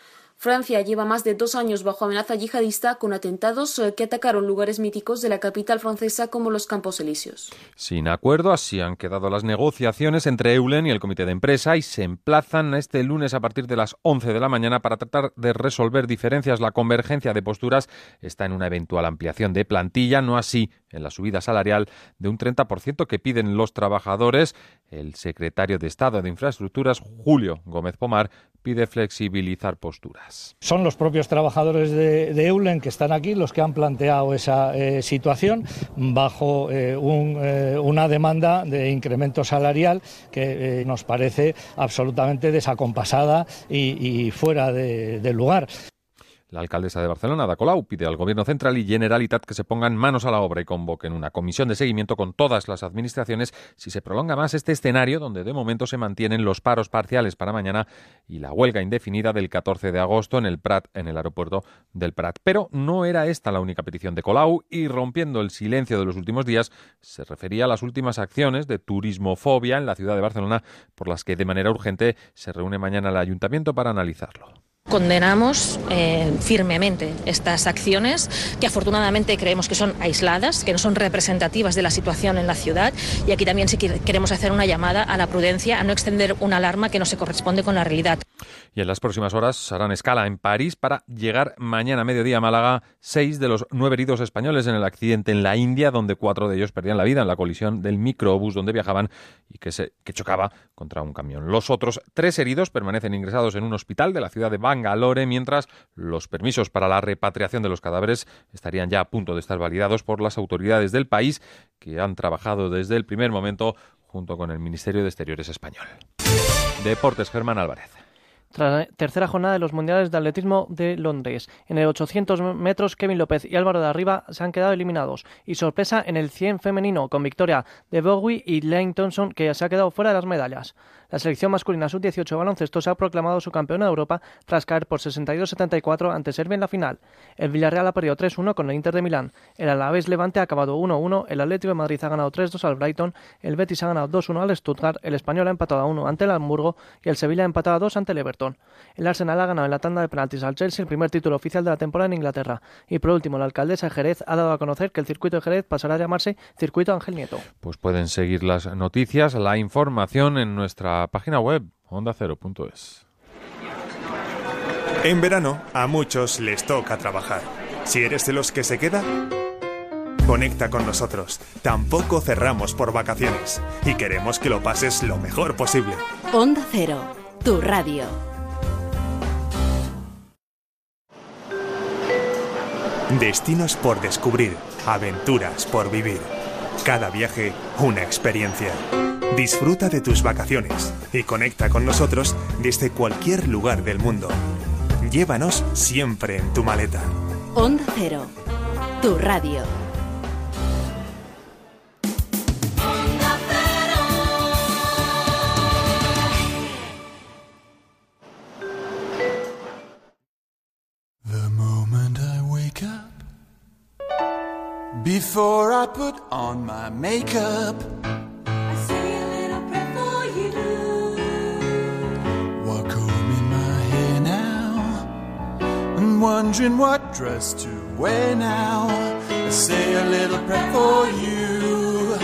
S14: Francia lleva más de dos años bajo amenaza yihadista con atentados eh, que atacaron lugares míticos de la capital francesa como los Campos Elíseos.
S11: Sin acuerdo, así han quedado las negociaciones entre Eulen y el comité de empresa y se emplazan este lunes a partir de las 11 de la mañana para tratar de resolver diferencias. La convergencia de posturas está en una eventual ampliación de plantilla, no así en la subida salarial de un 30% que piden los trabajadores. El secretario de Estado de Infraestructuras, Julio Gómez Pomar, pide flexibilizar posturas.
S15: Son los propios trabajadores de, Eulen que están aquí los que han planteado esa eh, situación bajo eh, eh, una demanda de incremento salarial que nos parece absolutamente desacompasada y, fuera de lugar.
S11: La alcaldesa de Barcelona, Ada Colau, pide al Gobierno central y Generalitat que se pongan manos a la obra y convoquen una comisión de seguimiento con todas las administraciones si se prolonga más este escenario donde de momento se mantienen los paros parciales para mañana y la huelga indefinida del 14 de agosto en el Prat, en el aeropuerto del Prat. Pero no era esta la única petición de Colau y rompiendo el silencio de los últimos días se refería a las últimas acciones de turismofobia en la ciudad de Barcelona por las que de manera urgente se reúne mañana el ayuntamiento para analizarlo.
S16: Condenamos eh, firmemente estas acciones que afortunadamente creemos que son aisladas, que no son representativas de la situación en la ciudad y aquí también sí queremos hacer una llamada a la prudencia, a no extender una alarma que no se corresponde con la realidad.
S11: Y en las próximas horas harán escala en París para llegar mañana a mediodía a Málaga seis de los nueve heridos españoles en el accidente en la India, donde cuatro de ellos perdían la vida en la colisión del microbús donde viajaban y que, se, que chocaba contra un camión. Los otros tres heridos permanecen ingresados en un hospital de la ciudad de Bangalore, mientras los permisos para la repatriación de los cadáveres estarían ya a punto de estar validados por las autoridades del país, que han trabajado desde el primer momento junto con el Ministerio de Exteriores español. Deportes, Germán Álvarez
S17: tercera jornada de los Mundiales de Atletismo de Londres. En el 800 metros, Kevin López y Álvaro de Arriba se han quedado eliminados. Y sorpresa en el 100 femenino, con victoria de Bowie y Lane Thompson, que se ha quedado fuera de las medallas. La selección masculina sub-18 baloncesto se ha proclamado su campeona de Europa tras caer por 62-74 ante Serbia en la final. El Villarreal ha perdido 3-1 con el Inter de Milán. El Alavés Levante ha acabado 1-1. El Atlético de Madrid ha ganado 3-2 al Brighton. El Betis ha ganado 2-1 al Stuttgart. El Español ha empatado a 1 ante el Hamburgo. Y el Sevilla ha empatado a 2 ante el Everton. El Arsenal ha ganado en la tanda de penaltis al Chelsea el primer título oficial de la temporada en Inglaterra. Y por último, la alcaldesa de Jerez ha dado a conocer que el circuito de Jerez pasará a llamarse Circuito Ángel Nieto.
S11: Pues pueden seguir las noticias, la información en nuestra página web ondacero.es.
S18: En verano, a muchos les toca trabajar. Si eres de los que se queda, conecta con nosotros. Tampoco cerramos por vacaciones y queremos que lo pases lo mejor posible.
S10: Onda Cero, tu radio.
S18: Destinos por descubrir, aventuras por vivir. Cada viaje, una experiencia. Disfruta de tus vacaciones y conecta con nosotros desde cualquier lugar del mundo. Llévanos siempre en tu maleta.
S10: Onda Cero, tu radio.
S7: Before I put on my makeup,
S19: I say a little prayer for you.
S7: walk home in my hair now, and wondering what dress to wear now. I say a little prayer for you,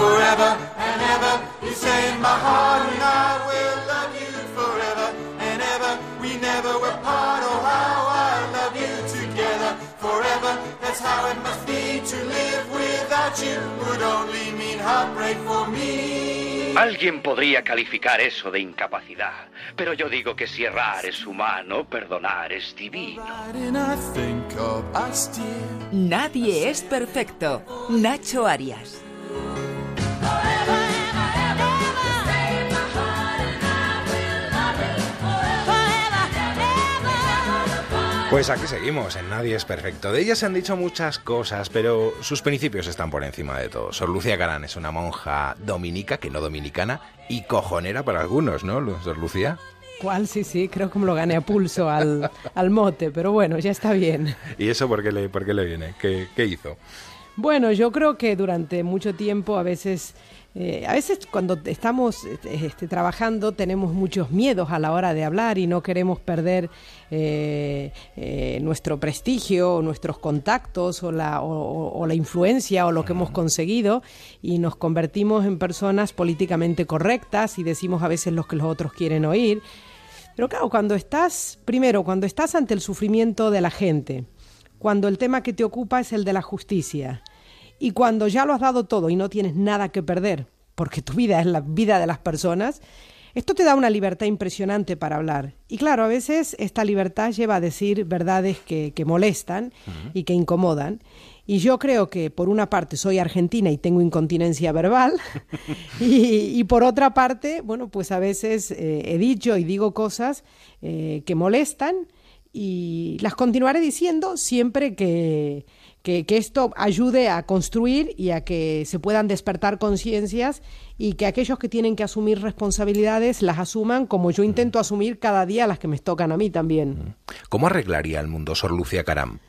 S7: forever and ever. You say in my heart, and I will love you forever and ever. We never were part. Oh, how I That's how it must be to live without you. Would only mean heartbreak for me.
S20: Alguien podría calificar eso de incapacidad, pero yo digo que si errar es humano, perdonar es divino.
S10: Nadie es perfecto. Nacho Arias.
S1: Pues aquí seguimos, en Nadie es Perfecto. De ella se han dicho muchas cosas, pero sus principios están por encima de todo. Sor Lucía Carán es una monja dominica, que no dominicana, y cojonera para algunos, ¿no, Sor Lucía?
S9: ¿Cuál? Sí, sí, creo que me lo gané a pulso al, al mote, pero bueno, ya está bien.
S1: ¿Y eso por qué le, por qué le viene? ¿Qué, ¿Qué hizo?
S9: Bueno, yo creo que durante mucho tiempo a veces... eh, a veces cuando estamos este, trabajando tenemos muchos miedos a la hora de hablar y no queremos perder eh, eh, nuestro prestigio, o nuestros contactos o la, o- o- o la influencia o lo que hemos conseguido y nos convertimos en personas políticamente correctas y decimos a veces lo que los otros quieren oír. Pero claro, cuando estás, primero, cuando estás ante el sufrimiento de la gente, cuando el tema que te ocupa es el de la justicia, y cuando ya lo has dado todo y no tienes nada que perder, porque tu vida es la vida de las personas, esto te da una libertad impresionante para hablar. Y claro, a veces esta libertad lleva a decir verdades que, molestan y que incomodan. Y yo creo que por una parte soy argentina y tengo incontinencia verbal (laughs) y, y por otra parte, bueno, pues a veces eh, he dicho y digo cosas eh, que molestan y las continuaré diciendo siempre que, que, que esto ayude a construir y a que se puedan despertar conciencias y que aquellos que tienen que asumir responsabilidades las asuman como yo intento asumir cada día las que me tocan a mí también.
S1: ¿Cómo arreglaría el mundo Sor Lucía Caram?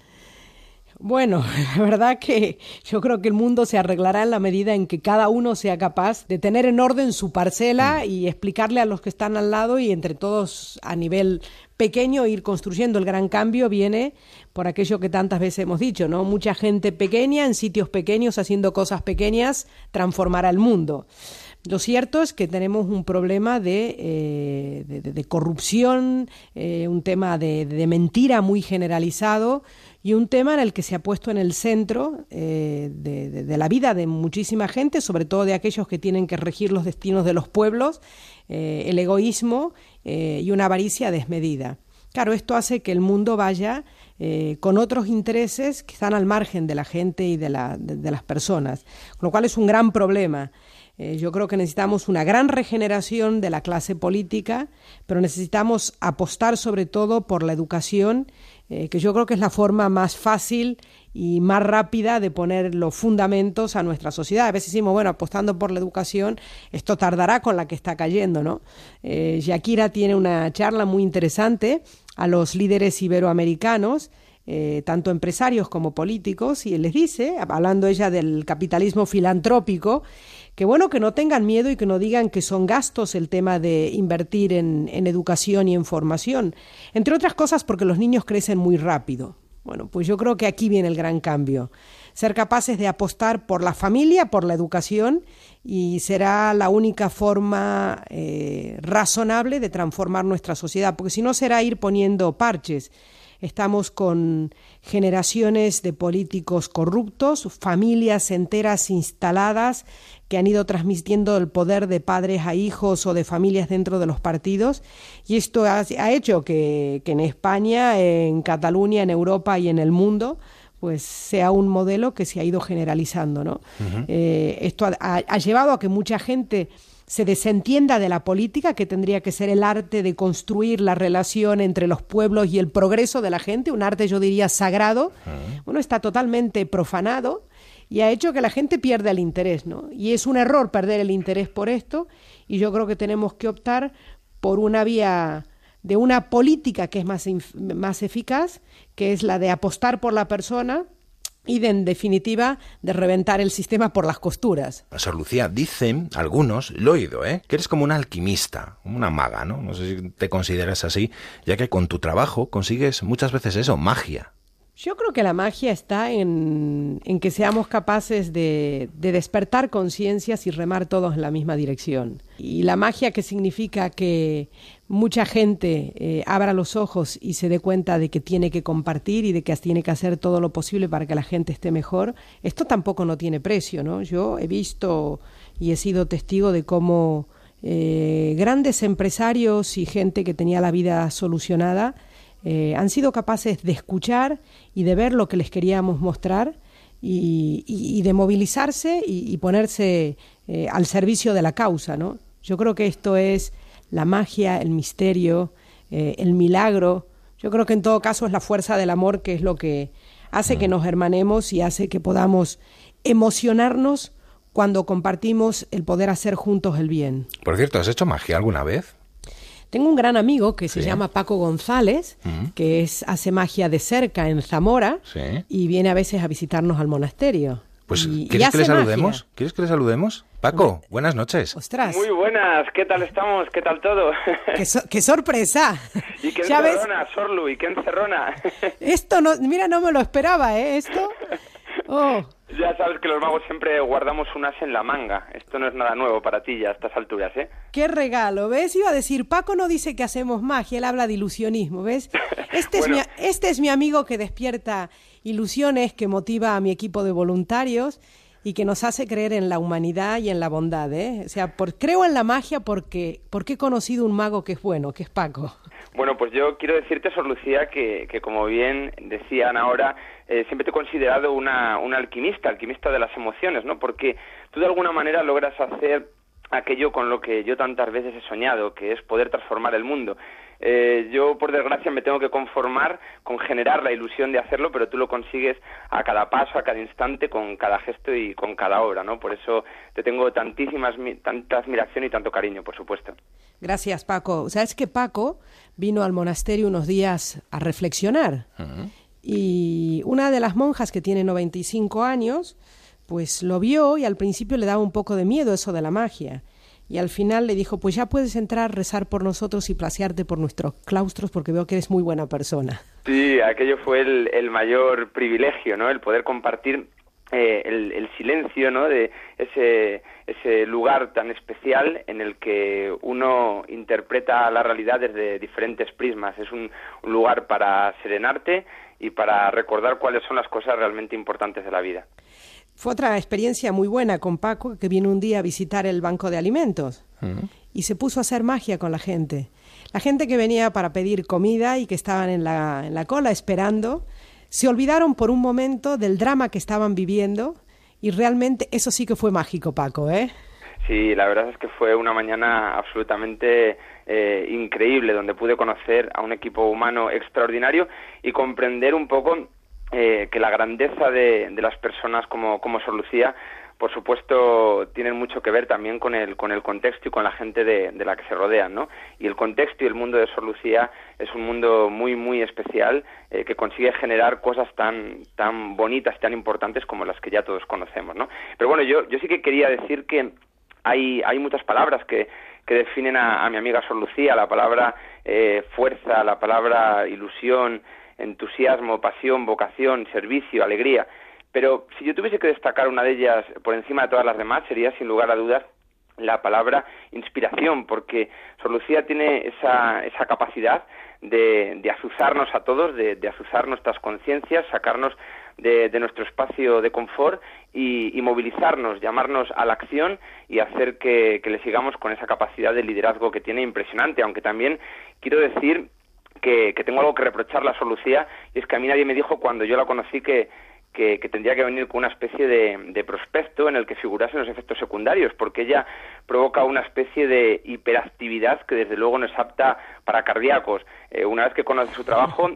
S9: Bueno, (laughs) la verdad que yo creo que el mundo se arreglará en la medida en que cada uno sea capaz de tener en orden su parcela y explicarle a los que están al lado y entre todos a nivel pequeño ir construyendo el gran cambio viene por aquello que tantas veces hemos dicho, ¿no? Mucha gente pequeña en sitios pequeños haciendo cosas pequeñas transformará el mundo. Lo cierto es que tenemos un problema de, eh, corrupción, eh, un tema de, mentira muy generalizado y un tema en el que se ha puesto en el centro eh, de, la vida de muchísima gente, sobre todo de aquellos que tienen que regir los destinos de los pueblos, el egoísmo eh, y una avaricia desmedida. Claro, esto hace que el mundo vaya eh, con otros intereses que están al margen de la gente y de, la- las personas, con lo cual es un gran problema. Eh, yo creo que necesitamos una gran regeneración de la clase política, pero necesitamos apostar sobre todo por la educación, eh, que yo creo que es la forma más fácil y más rápida de poner los fundamentos a nuestra sociedad. A veces decimos, bueno, apostando por la educación, esto tardará con la que está cayendo, ¿no? Eh, Shakira tiene una charla muy interesante a los líderes iberoamericanos, eh, tanto empresarios como políticos, y les dice, hablando ella del capitalismo filantrópico, que bueno, que no tengan miedo y que no digan que son gastos el tema de invertir en, en educación y en formación, entre otras cosas porque los niños crecen muy rápido. Bueno, pues yo creo que aquí viene el gran cambio. Ser capaces de apostar por la familia, por la educación, y será la única forma eh, razonable de transformar nuestra sociedad, porque si no será ir poniendo parches. Estamos con generaciones de políticos corruptos, familias enteras instaladas que han ido transmitiendo el poder de padres a hijos o de familias dentro de los partidos. Y esto ha, ha hecho que, que en España, en Cataluña, en Europa y en el mundo, pues sea un modelo que se ha ido generalizando, ¿no? Eh, esto ha llevado a que mucha gente se desentienda de la política, que tendría que ser el arte de construir la relación entre los pueblos y el progreso de la gente, un arte yo diría sagrado, bueno, está totalmente profanado y ha hecho que la gente pierda el interés, ¿no? Y es un error perder el interés por esto y yo creo que tenemos que optar por una vía de una política que es más, más eficaz, que es la de apostar por la persona y de, en definitiva de reventar el sistema por las costuras.
S1: Sor Lucía, dicen algunos, lo he oído, ¿eh? que eres como una alquimista, una maga, ¿no? No sé si te consideras así, ya que con tu trabajo consigues muchas veces eso, magia.
S9: Yo creo que la magia está en, que seamos capaces de, de despertar conciencias y remar todos en la misma dirección. Y la magia que significa que mucha gente eh, abra los ojos y se dé cuenta de que tiene que compartir y de que tiene que hacer todo lo posible para que la gente esté mejor, esto tampoco no tiene precio, ¿no? Yo he visto y he sido testigo de cómo eh, grandes empresarios y gente que tenía la vida solucionada eh, han sido capaces de escuchar y de ver lo que les queríamos mostrar y, y- y de movilizarse y, y ponerse eh, al servicio de la causa, ¿no? Yo creo que esto es la magia, el misterio, eh, el milagro. Yo creo que en todo caso es la fuerza del amor que es lo que hace que nos hermanemos y hace que podamos emocionarnos cuando compartimos el poder hacer juntos el bien.
S1: Por cierto, ¿has hecho magia alguna vez?
S9: Tengo un gran amigo que se
S1: Sí.
S9: llama Paco González,
S1: Mm.
S9: que es, hace magia de cerca en Zamora
S1: Sí.
S9: y viene a veces a visitarnos al monasterio.
S1: Pues,
S9: Y- y
S1: ¿quieres que le
S9: magia.
S1: saludemos? ¿Quieres que le saludemos? Paco, buenas noches.
S9: Ostras,
S21: Muy buenas, ¿qué tal estamos? ¿Qué tal todo?
S9: qué, so- qué sorpresa. (laughs)
S21: y qué
S9: Ya ves,
S21: encerrona, Sorlu, y qué encerrona.
S9: esto no, mira, no me lo esperaba, ¿eh? Esto. (laughs) Oh,
S21: ya sabes que los magos siempre guardamos un as en la manga. Esto no es nada nuevo para ti ya a estas alturas, ¿eh?
S9: qué regalo, ¿ves? Iba a decir, Paco no dice que hacemos magia, él habla de ilusionismo, ¿ves? (laughs) Este,
S21: Bueno.
S9: es, mi, este es mi amigo que despierta ilusiones, que motiva a mi equipo de voluntarios y que nos hace creer en la humanidad y en la bondad, ¿eh? O sea, por, creo en la magia porque, porque he conocido un mago que es bueno, que es Paco.
S21: Bueno, pues yo quiero decirte, Sor Lucía, que, que como bien decían ahora, eh, siempre te he considerado una, una alquimista, alquimista de las emociones, ¿no? Porque tú de alguna manera logras hacer aquello con lo que yo tantas veces he soñado, que es poder transformar el mundo. Eh, yo, por desgracia, me tengo que conformar con generar la ilusión de hacerlo, pero tú lo consigues a cada paso, a cada instante, con cada gesto y con cada obra, ¿no? Por eso te tengo tantísimas, tanta admiración y tanto cariño, por supuesto.
S9: Gracias, Paco. ¿Sabes que Paco vino al monasterio unos días a reflexionar? Y una de las monjas que tiene 95 años, pues lo vio y al principio le daba un poco de miedo eso de la magia. Y al final le dijo, pues ya puedes entrar, rezar por nosotros y placearte por nuestros claustros porque veo que eres muy buena persona.
S21: Sí, aquello fue el, mayor privilegio, ¿no? El poder compartir eh, el, el silencio, ¿no? De ese, ese lugar tan especial en el que uno interpreta la realidad desde diferentes prismas. Es un, un lugar para serenarte y para recordar cuáles son las cosas realmente importantes de la vida.
S9: Fue otra experiencia muy buena con Paco, que vino un día a visitar el banco de alimentos y se puso a hacer magia con la gente. La gente que venía para pedir comida y que estaban en la, en la cola esperando, se olvidaron por un momento del drama que estaban viviendo y realmente eso sí que fue mágico, Paco, ¿eh?
S21: Sí, la verdad es que fue una mañana absolutamente eh, increíble, donde pude conocer a un equipo humano extraordinario y comprender un poco eh, que la grandeza de, de las personas como, como Sor Lucía, por supuesto, tienen mucho que ver también con el, con el contexto y con la gente de, de la que se rodean, ¿no? Y el contexto y el mundo de Sor Lucía es un mundo muy, muy especial eh, que consigue generar cosas tan, tan bonitas y tan importantes como las que ya todos conocemos, ¿no? Pero bueno, yo, yo sí que quería decir que hay, hay muchas palabras que, que definen a, a mi amiga Sor Lucía, la palabra eh, fuerza, la palabra ilusión, entusiasmo, pasión, vocación, servicio, alegría. Pero si yo tuviese que destacar una de ellas por encima de todas las demás, sería sin lugar a dudas la palabra inspiración, porque Sor Lucía tiene esa, esa capacidad de, de azuzarnos a todos, de, de azuzar nuestras conciencias, sacarnos de, nuestro espacio de confort y, movilizarnos, llamarnos a la acción y hacer que le sigamos con esa capacidad de liderazgo que tiene impresionante, aunque también quiero decir que, tengo algo que reprocharle a Sor Lucía y es que a mí nadie me dijo cuando yo la conocí que, que, tendría que venir con una especie de, de prospecto en el que figurasen los efectos secundarios, porque ella provoca una especie de hiperactividad que desde luego no es apta para cardíacos. Eh, una vez que conoces su trabajo,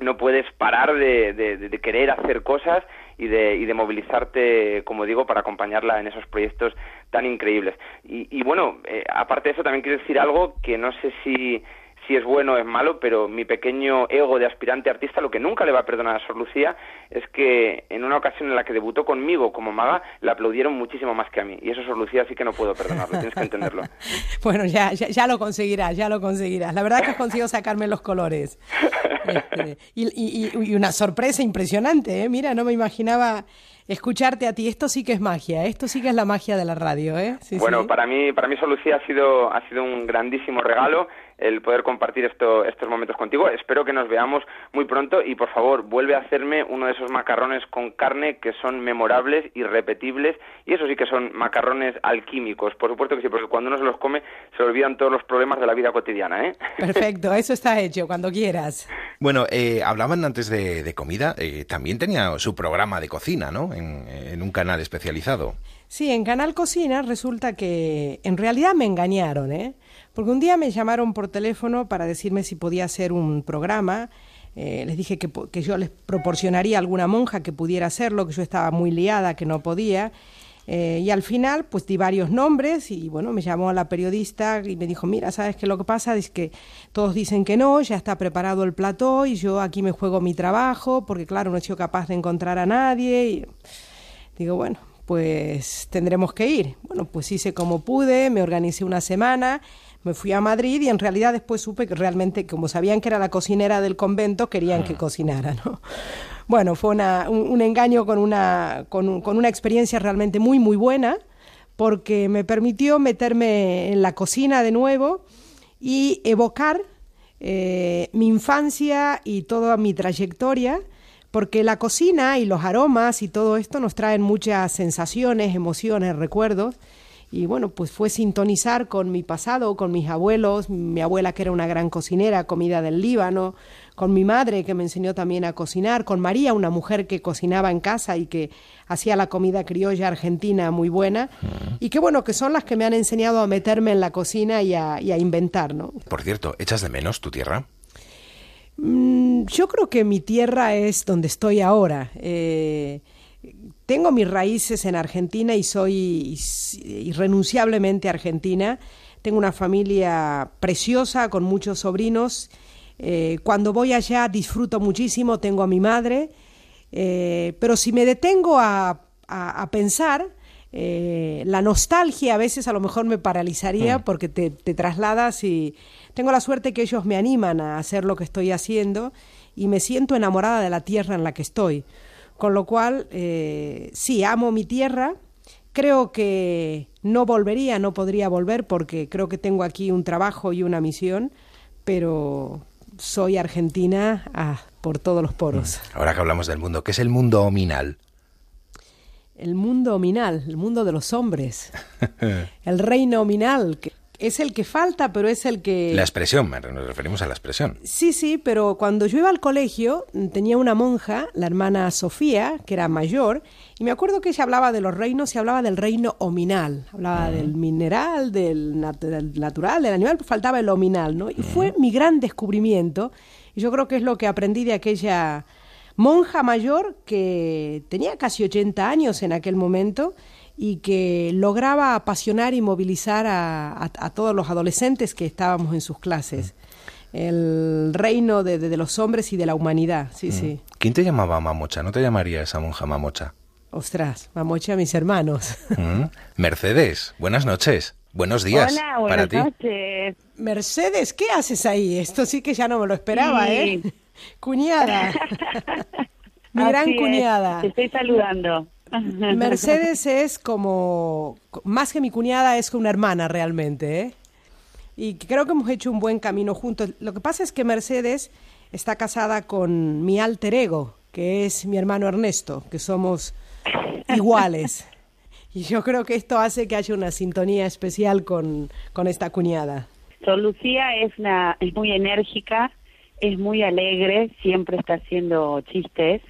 S21: no puedes parar de, de- de querer hacer cosas y de, y de movilizarte, como digo, para acompañarla en esos proyectos tan increíbles. Y, y bueno, eh, aparte de eso, también quiero decir algo que no sé si, si es bueno o es malo, pero mi pequeño ego de aspirante artista lo que nunca le va a perdonar a Sor Lucía es que en una ocasión en la que debutó conmigo como maga, la aplaudieron muchísimo más que a mí. Y eso, Sor Lucía, sí que no puedo perdonarlo, tienes que entenderlo. (laughs)
S9: Bueno, ya, ya, ya lo conseguirás, ya lo conseguirás. La verdad que has conseguido sacarme los colores. Este, y, y- y- y una sorpresa impresionante, ¿eh? Mira, no me imaginaba escucharte a ti. Esto sí que es magia, esto sí que es la magia de la radio, ¿eh? Sí,
S21: bueno,
S9: sí.
S21: para mí, para mí Sor Lucía ha sido, ha sido un grandísimo regalo el poder compartir esto, estos momentos contigo. Espero que nos veamos muy pronto y por favor vuelve a hacerme uno de esos macarrones con carne que son memorables, irrepetibles y eso sí que son macarrones alquímicos. Por supuesto que sí, porque cuando uno se los come se olvidan todos los problemas de la vida cotidiana, ¿eh? (laughs)
S9: Perfecto, eso está hecho, cuando quieras.
S1: Bueno, eh, hablaban antes de, de comida, eh, también tenía su programa de cocina, ¿no? En, en un canal especializado.
S9: Sí, en Canal Cocina resulta que en realidad me engañaron, ¿eh? Porque un día me llamaron por teléfono para decirme si podía hacer un programa. Eh, les dije que, yo les proporcionaría alguna monja que pudiera hacerlo, que yo estaba muy liada, que no podía. Eh, y al final, pues di varios nombres y bueno, me llamó la periodista y me dijo, mira, ¿sabes qué lo que pasa? Es que todos dicen que no, ya está preparado el plató y yo aquí me juego mi trabajo porque claro, no he sido capaz de encontrar a nadie. Digo, bueno, pues tendremos que ir. Bueno, pues hice como pude, me organicé una semana, me fui a Madrid y en realidad después supe que realmente, como sabían que era la cocinera del convento, querían que cocinara, ¿no? Bueno, fue una- un, un engaño con una, con, un- con una experiencia realmente muy, muy buena, porque me permitió meterme en la cocina de nuevo y evocar eh, mi infancia y toda mi trayectoria, porque la cocina y los aromas y todo esto nos traen muchas sensaciones, emociones, recuerdos. Y bueno, pues fue sintonizar con mi pasado, con mis abuelos, mi abuela que era una gran cocinera, comida del Líbano, con mi madre que me enseñó también a cocinar, con María, una mujer que cocinaba en casa y que hacía la comida criolla argentina muy buena, y que bueno, que son las que me han enseñado a meterme en la cocina y a, y a inventar, ¿no?
S1: Por cierto, ¿echas de menos tu tierra?
S9: Mm, yo creo que mi tierra es donde estoy ahora. Eh, tengo mis raíces en Argentina y soy irrenunciablemente argentina. Tengo una familia preciosa con muchos sobrinos. Eh, cuando voy allá disfruto muchísimo, tengo a mi madre. Eh, pero si me detengo a, a- a pensar, eh, la nostalgia a veces a lo mejor me paralizaría porque te, te trasladas y tengo la suerte que ellos me animan a hacer lo que estoy haciendo y me siento enamorada de la tierra en la que estoy. Con lo cual, eh, sí, amo mi tierra. Creo que no volvería, no podría volver porque creo que tengo aquí un trabajo y una misión, pero soy argentina ah, por todos los poros.
S1: Ahora que hablamos del mundo, ¿qué es el mundo ominal?
S9: El mundo ominal, el mundo de los hombres, (laughs) el reino ominal, que es el que falta, pero es el que...
S1: La expresión, nos referimos a la expresión.
S9: Sí, sí, pero cuando yo iba al colegio mm, tenía una monja, la hermana Sofía, que era mayor, y me acuerdo que ella hablaba de los reinos y hablaba del reino ominal, hablaba del mineral, del, nat- del natural, del animal, pero faltaba el ominal, ¿no? Y fue mi gran descubrimiento, y yo creo que es lo que aprendí de aquella monja mayor que tenía casi 80 años en aquel momento y que lograba apasionar y movilizar a, a- a todos los adolescentes que estábamos en sus clases. El reino de, de- de los hombres y de la humanidad, sí, sí.
S1: ¿Quién te llamaba mamocha? ¿No te llamaría esa monja mamocha?
S9: Ostras, mamocha mis hermanos. (laughs)
S1: Mm. Mercedes, buenas noches. Buenos días
S9: Hola,
S1: para
S9: buenas
S1: ti.
S9: noches. Mercedes, ¿qué haces ahí? Esto sí que ya no me lo esperaba,
S22: Sí.
S9: ¿eh? (laughs) Cuñada. (laughs) Mi
S22: Así
S9: gran
S22: es,
S9: cuñada.
S22: Te estoy saludando. (laughs)
S9: Mercedes es como, más que mi cuñada, es una hermana realmente, ¿eh? Y creo que hemos hecho un buen camino juntos. Lo que pasa es que Mercedes está casada con mi alter ego, que es mi hermano Ernesto, que somos iguales. Y yo creo que esto hace que haya una sintonía especial con, con esta cuñada.
S22: Sor Lucía es, una, es muy enérgica, es muy alegre, siempre está haciendo chistes,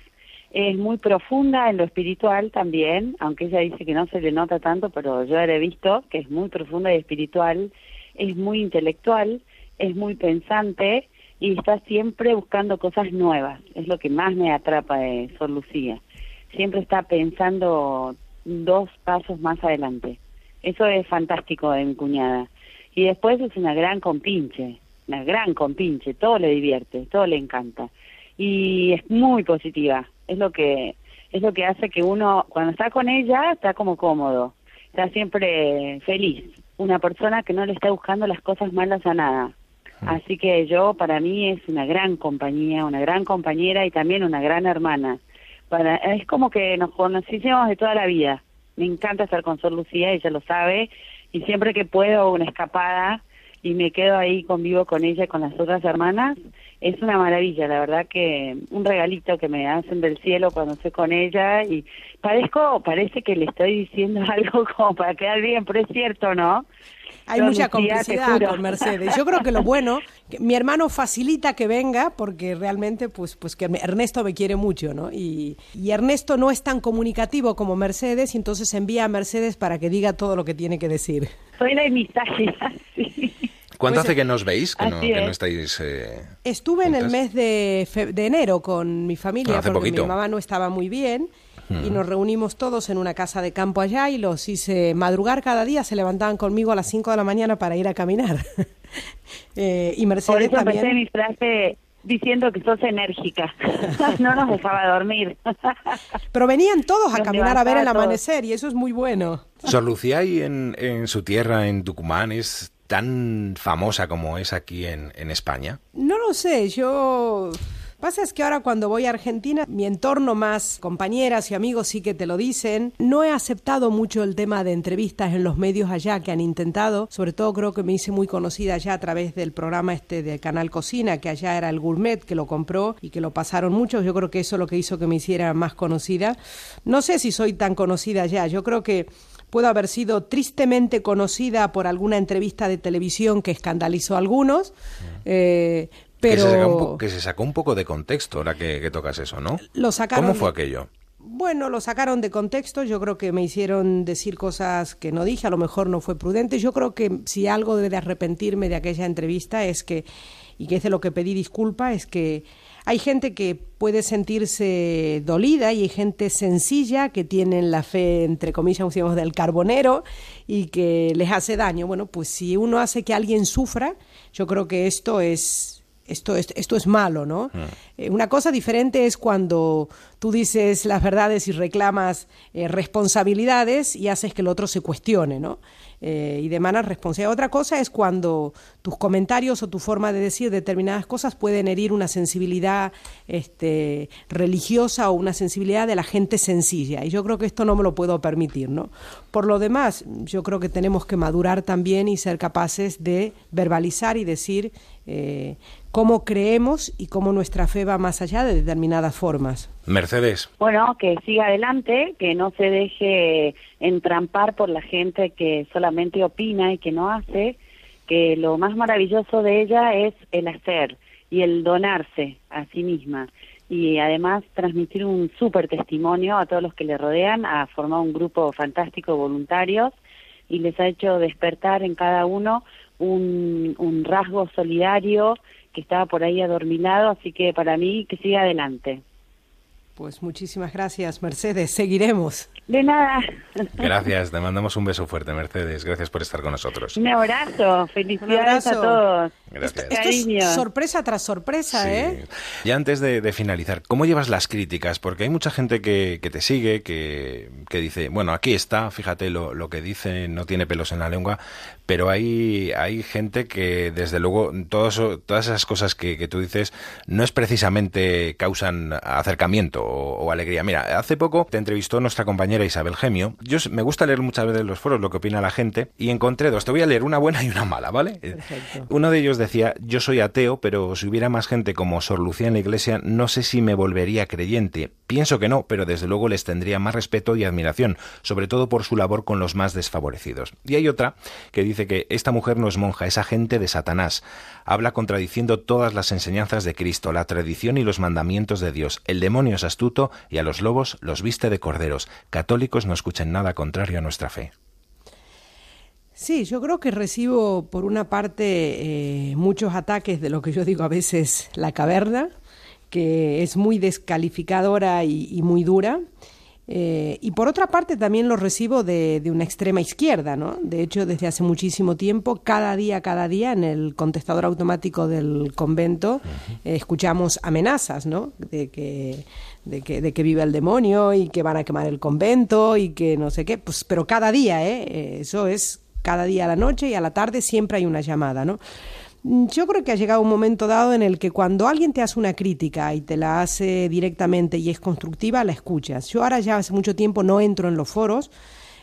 S22: Es muy profunda en lo espiritual también, aunque ella dice que no se le nota tanto, pero yo la he visto que es muy profunda y espiritual, es muy intelectual, es muy pensante y está siempre buscando cosas nuevas. Es lo que más me atrapa de Sor Lucía. Siempre está pensando dos pasos más adelante. Eso es fantástico de mi cuñada. Y después es una gran compinche, una gran compinche, todo le divierte, todo le encanta. Y es muy positiva, es lo que es lo que hace que uno cuando está con ella está como cómodo, está siempre feliz, una persona que no le está buscando las cosas malas a nada. Así que yo para mí es una gran compañía, una gran compañera y también una gran hermana. Para, es como que nos conocimos de toda la vida. Me encanta estar con Sor Lucía, ella lo sabe, y siempre que puedo una escapada y me quedo ahí convivo con ella y con las otras hermanas, es una maravilla, la verdad que un regalito que me hacen del cielo cuando estoy con ella y parezco, parece que le estoy diciendo (laughs) algo como para quedar bien, pero es cierto, ¿no?
S9: Hay mucha complicidad con Mercedes. Yo creo que lo bueno, que mi hermano facilita que venga porque realmente, pues, pues que Ernesto me quiere mucho, ¿no? Y, y Ernesto no es tan comunicativo como Mercedes y entonces envía a Mercedes para que diga todo lo que tiene que decir.
S22: Soy la emisaje.
S1: ¿Cuánto
S9: Pues,
S1: hace que nos veis? Que no, que no
S22: es.
S1: estáis... eh,
S9: Estuve en el
S1: juntas?
S9: mes de, fe- de enero con mi familia
S1: Ah, hace
S9: porque
S1: poquito.
S9: mi mamá no estaba muy bien y nos reunimos todos en una casa de campo allá y los hice madrugar cada día, se levantaban conmigo a las 5 de la mañana para ir a caminar. (laughs) Eh, y
S22: Por
S9: Mercedes
S22: eso empecé
S9: también.
S22: mi frase diciendo que sos enérgica. (laughs) (laughs) no nos dejaba dormir.
S9: Pero venían todos a
S22: Nos
S9: caminar a ver el
S22: todos.
S9: amanecer y eso es muy bueno.
S1: Sor Lucía ahí en, en su tierra, en Tucumán, es tan famosa como es aquí en, en España.
S9: No lo sé, yo... Pasa es que ahora cuando voy a Argentina, mi entorno más compañeras y amigos sí que te lo dicen. No he aceptado mucho el tema de entrevistas en los medios allá que han intentado. Sobre todo creo que me hice muy conocida allá a través del programa este de Canal Cocina, que allá era el Gourmet, que lo compró y que lo pasaron muchos. Yo creo que eso es lo que hizo que me hiciera más conocida. No sé si soy tan conocida allá. Yo creo que puedo haber sido tristemente conocida por alguna entrevista de televisión que escandalizó a algunos. eh,
S1: Que, se sacó un
S9: pero
S1: po- que se sacó un poco de contexto ahora que, que tocas eso, ¿no?
S9: Lo sacaron
S1: ¿Cómo fue aquello?
S9: bueno, lo sacaron de contexto, yo creo que me hicieron decir cosas que no dije, a lo mejor no fue prudente. Yo creo que si algo debe de arrepentirme de aquella entrevista es que, y que es de lo que pedí disculpa, es que hay gente que puede sentirse dolida y hay gente sencilla que tienen la fe, entre comillas, digamos, del carbonero y que les hace daño. Bueno, pues si uno hace que alguien sufra, yo creo que esto es esto es, esto es malo, ¿no? Eh, una cosa diferente es cuando tú dices las verdades y reclamas eh, responsabilidades y haces que el otro se cuestione, ¿no? Eh, y demanas responsabilidad. Otra cosa es cuando tus comentarios o tu forma de decir determinadas cosas pueden herir una sensibilidad este, religiosa o una sensibilidad de la gente sencilla. Y yo creo que esto no me lo puedo permitir, ¿no? Por lo demás, yo creo que tenemos que madurar también y ser capaces de verbalizar y decir eh, cómo creemos y cómo nuestra fe va más allá de determinadas formas.
S1: Mercedes,
S22: Bueno, que siga adelante, que no se deje entrampar por la gente que solamente opina y que no hace, que lo más maravilloso de ella es el hacer y el donarse a sí misma y además transmitir un súper testimonio a todos los que le rodean, ha formado un grupo fantástico de voluntarios y les ha hecho despertar en cada uno un, un rasgo solidario que estaba por ahí adormilado, así que para mí que siga adelante.
S9: Pues muchísimas gracias, Mercedes. Seguiremos.
S22: De nada.
S1: gracias, te mandamos un beso fuerte, Mercedes. Gracias por estar con nosotros.
S22: Un abrazo. Felicidades
S9: abrazo.
S22: a todos.
S1: Gracias.
S9: Esto
S22: Cariño.
S9: es sorpresa tras sorpresa, ¿eh?
S1: Y antes de, de finalizar, ¿cómo llevas las críticas? Porque hay mucha gente que, que te sigue, que, que dice, bueno, aquí está, fíjate lo, lo que dice, no tiene pelos en la lengua, pero hay, hay gente que, desde luego, todas esas cosas que, que tú dices no es precisamente causan acercamiento o, o alegría. Mira, hace poco te entrevistó nuestra compañera Isabel Gemio. Yo me gusta leer muchas veces los foros lo que opina la gente y encontré dos. Te voy a leer una buena y una mala, ¿vale? Uno de ellos decía, yo soy ateo, pero si hubiera más gente como Sor Lucía en la iglesia, no sé si me volvería creyente. Pienso que no, pero desde luego les tendría más respeto y admiración, sobre todo por su labor con los más desfavorecidos. Y hay otra que dice que esta mujer no es monja, es agente de Satanás. Habla contradiciendo todas las enseñanzas de Cristo, la tradición y los mandamientos de Dios. El demonio es astuto y a los lobos los viste de corderos. Católicos no escuchen nada contrario a nuestra fe.
S9: Sí, yo creo que recibo por una parte eh, muchos ataques de lo que yo digo a veces la caverna, que es muy descalificadora y muy dura. Eh, y por otra parte también lo recibo de, de, una extrema izquierda, ¿no? De hecho, desde hace muchísimo tiempo, cada día, cada día, en el contestador automático del convento, eh, escuchamos amenazas, ¿no? De que, de, que, de que vive el demonio y que van a quemar el convento y que no sé qué. Pues, pero cada día, ¿eh? Eso es cada día a la noche y a la tarde siempre hay una llamada, ¿no? Yo creo que ha llegado un momento dado en el que cuando alguien te hace una crítica y te la hace directamente y es constructiva, la escuchas. Yo ahora ya hace mucho tiempo no entro en los foros.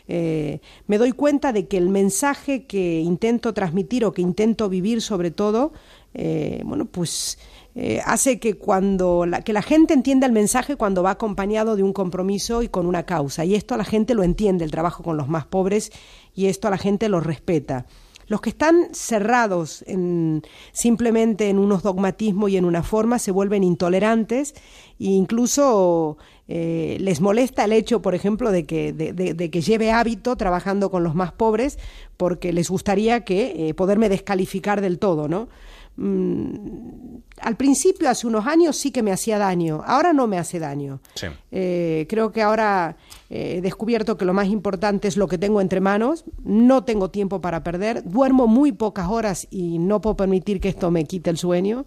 S9: Eh, me doy cuenta de que el mensaje que intento transmitir o que intento vivir sobre todo, eh, bueno, pues eh, hace que cuando la, que la gente entienda el mensaje cuando va acompañado de un compromiso y con una causa. Y esto a la gente lo entiende, el trabajo con los más pobres, y esto a la gente lo respeta. Los que están cerrados en, simplemente en unos dogmatismos y en una forma se vuelven intolerantes e incluso eh, les molesta el hecho, por ejemplo, de que, de, de, de, que lleve hábito trabajando con los más pobres porque les gustaría que eh, poderme descalificar del todo, ¿no? Mm, al principio, hace unos años, sí que me hacía daño. Ahora no me hace daño.
S1: Sí.
S9: Eh, creo que ahora eh, he descubierto que lo más importante es lo que tengo entre manos. No tengo tiempo para perder. Duermo muy pocas horas y no puedo permitir que esto me quite el sueño.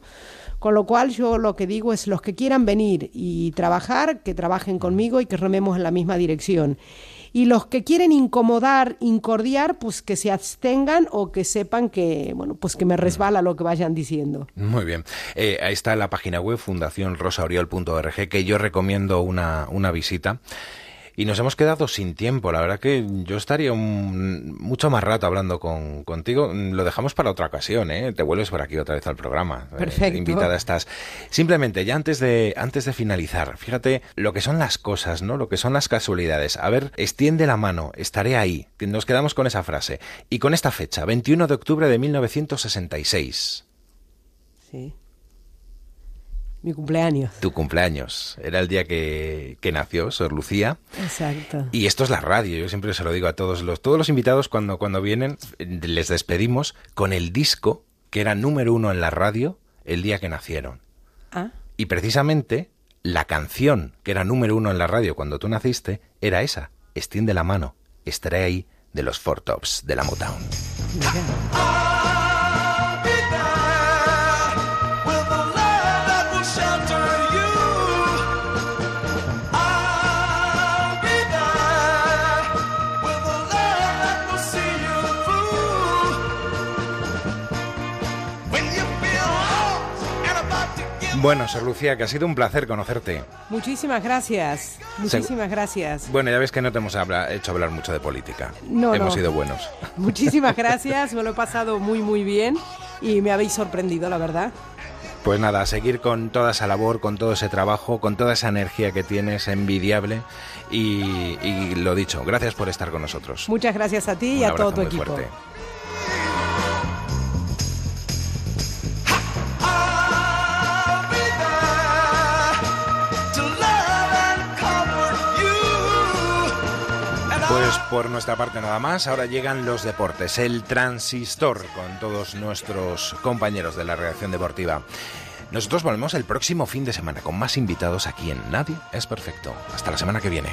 S9: Con lo cual yo lo que digo es los que quieran venir y trabajar, que trabajen conmigo y que rememos en la misma dirección y los que quieren incomodar, incordiar, pues que se abstengan o que sepan que, bueno, pues que me resbala lo que vayan diciendo.
S1: Muy bien. Eh, ahí está la página web fundacionrosauriol.org que yo recomiendo una, una visita. Y nos hemos quedado sin tiempo. La verdad que yo estaría un, mucho más rato hablando con, contigo. Lo dejamos para otra ocasión, ¿eh? Te vuelves por aquí otra vez al programa.
S9: Perfecto.
S1: Eh, invitada estás. Simplemente, ya antes de, antes de finalizar, fíjate lo que son las cosas, ¿no? Lo que son las casualidades. A ver, extiende la mano, estaré ahí. Nos quedamos con esa frase. Y con esta fecha, 21 de octubre de 1966.
S9: Sí. Mi cumpleaños.
S1: Tu cumpleaños. Era el día que, que, nació Sor Lucía.
S9: Exacto.
S1: Y esto es la radio. Yo siempre se lo digo a todos los, todos los invitados cuando, cuando vienen, les despedimos con el disco que era número uno en la radio el día que nacieron.
S9: Ah.
S1: Y precisamente la canción que era número uno en la radio cuando tú naciste era esa. Extiende la mano. Estaré ahí de los Four Tops de la Motown.
S9: Mira.
S1: Bueno, Sor Lucía, que ha sido un placer conocerte.
S9: Muchísimas gracias. Muchísimas gracias.
S1: Bueno, ya ves que no te hemos habla, hecho hablar mucho de política.
S9: No,
S1: Hemos
S9: no.
S1: sido buenos. (laughs)
S9: Muchísimas gracias, me lo he pasado muy, muy bien y me habéis sorprendido, la verdad.
S1: Pues nada, a seguir con toda esa labor, con todo ese trabajo, con toda esa energía que tienes, envidiable. Y, y lo dicho, gracias por estar con nosotros.
S9: Muchas gracias a ti
S1: Un
S9: y a todo tu
S1: muy
S9: equipo.
S1: Fuerte. Pues por nuestra parte nada más, ahora llegan los deportes, el transistor con todos nuestros compañeros de la redacción deportiva. Nosotros volvemos el próximo fin de semana con más invitados aquí en Nadie es Perfecto. Hasta la semana que viene.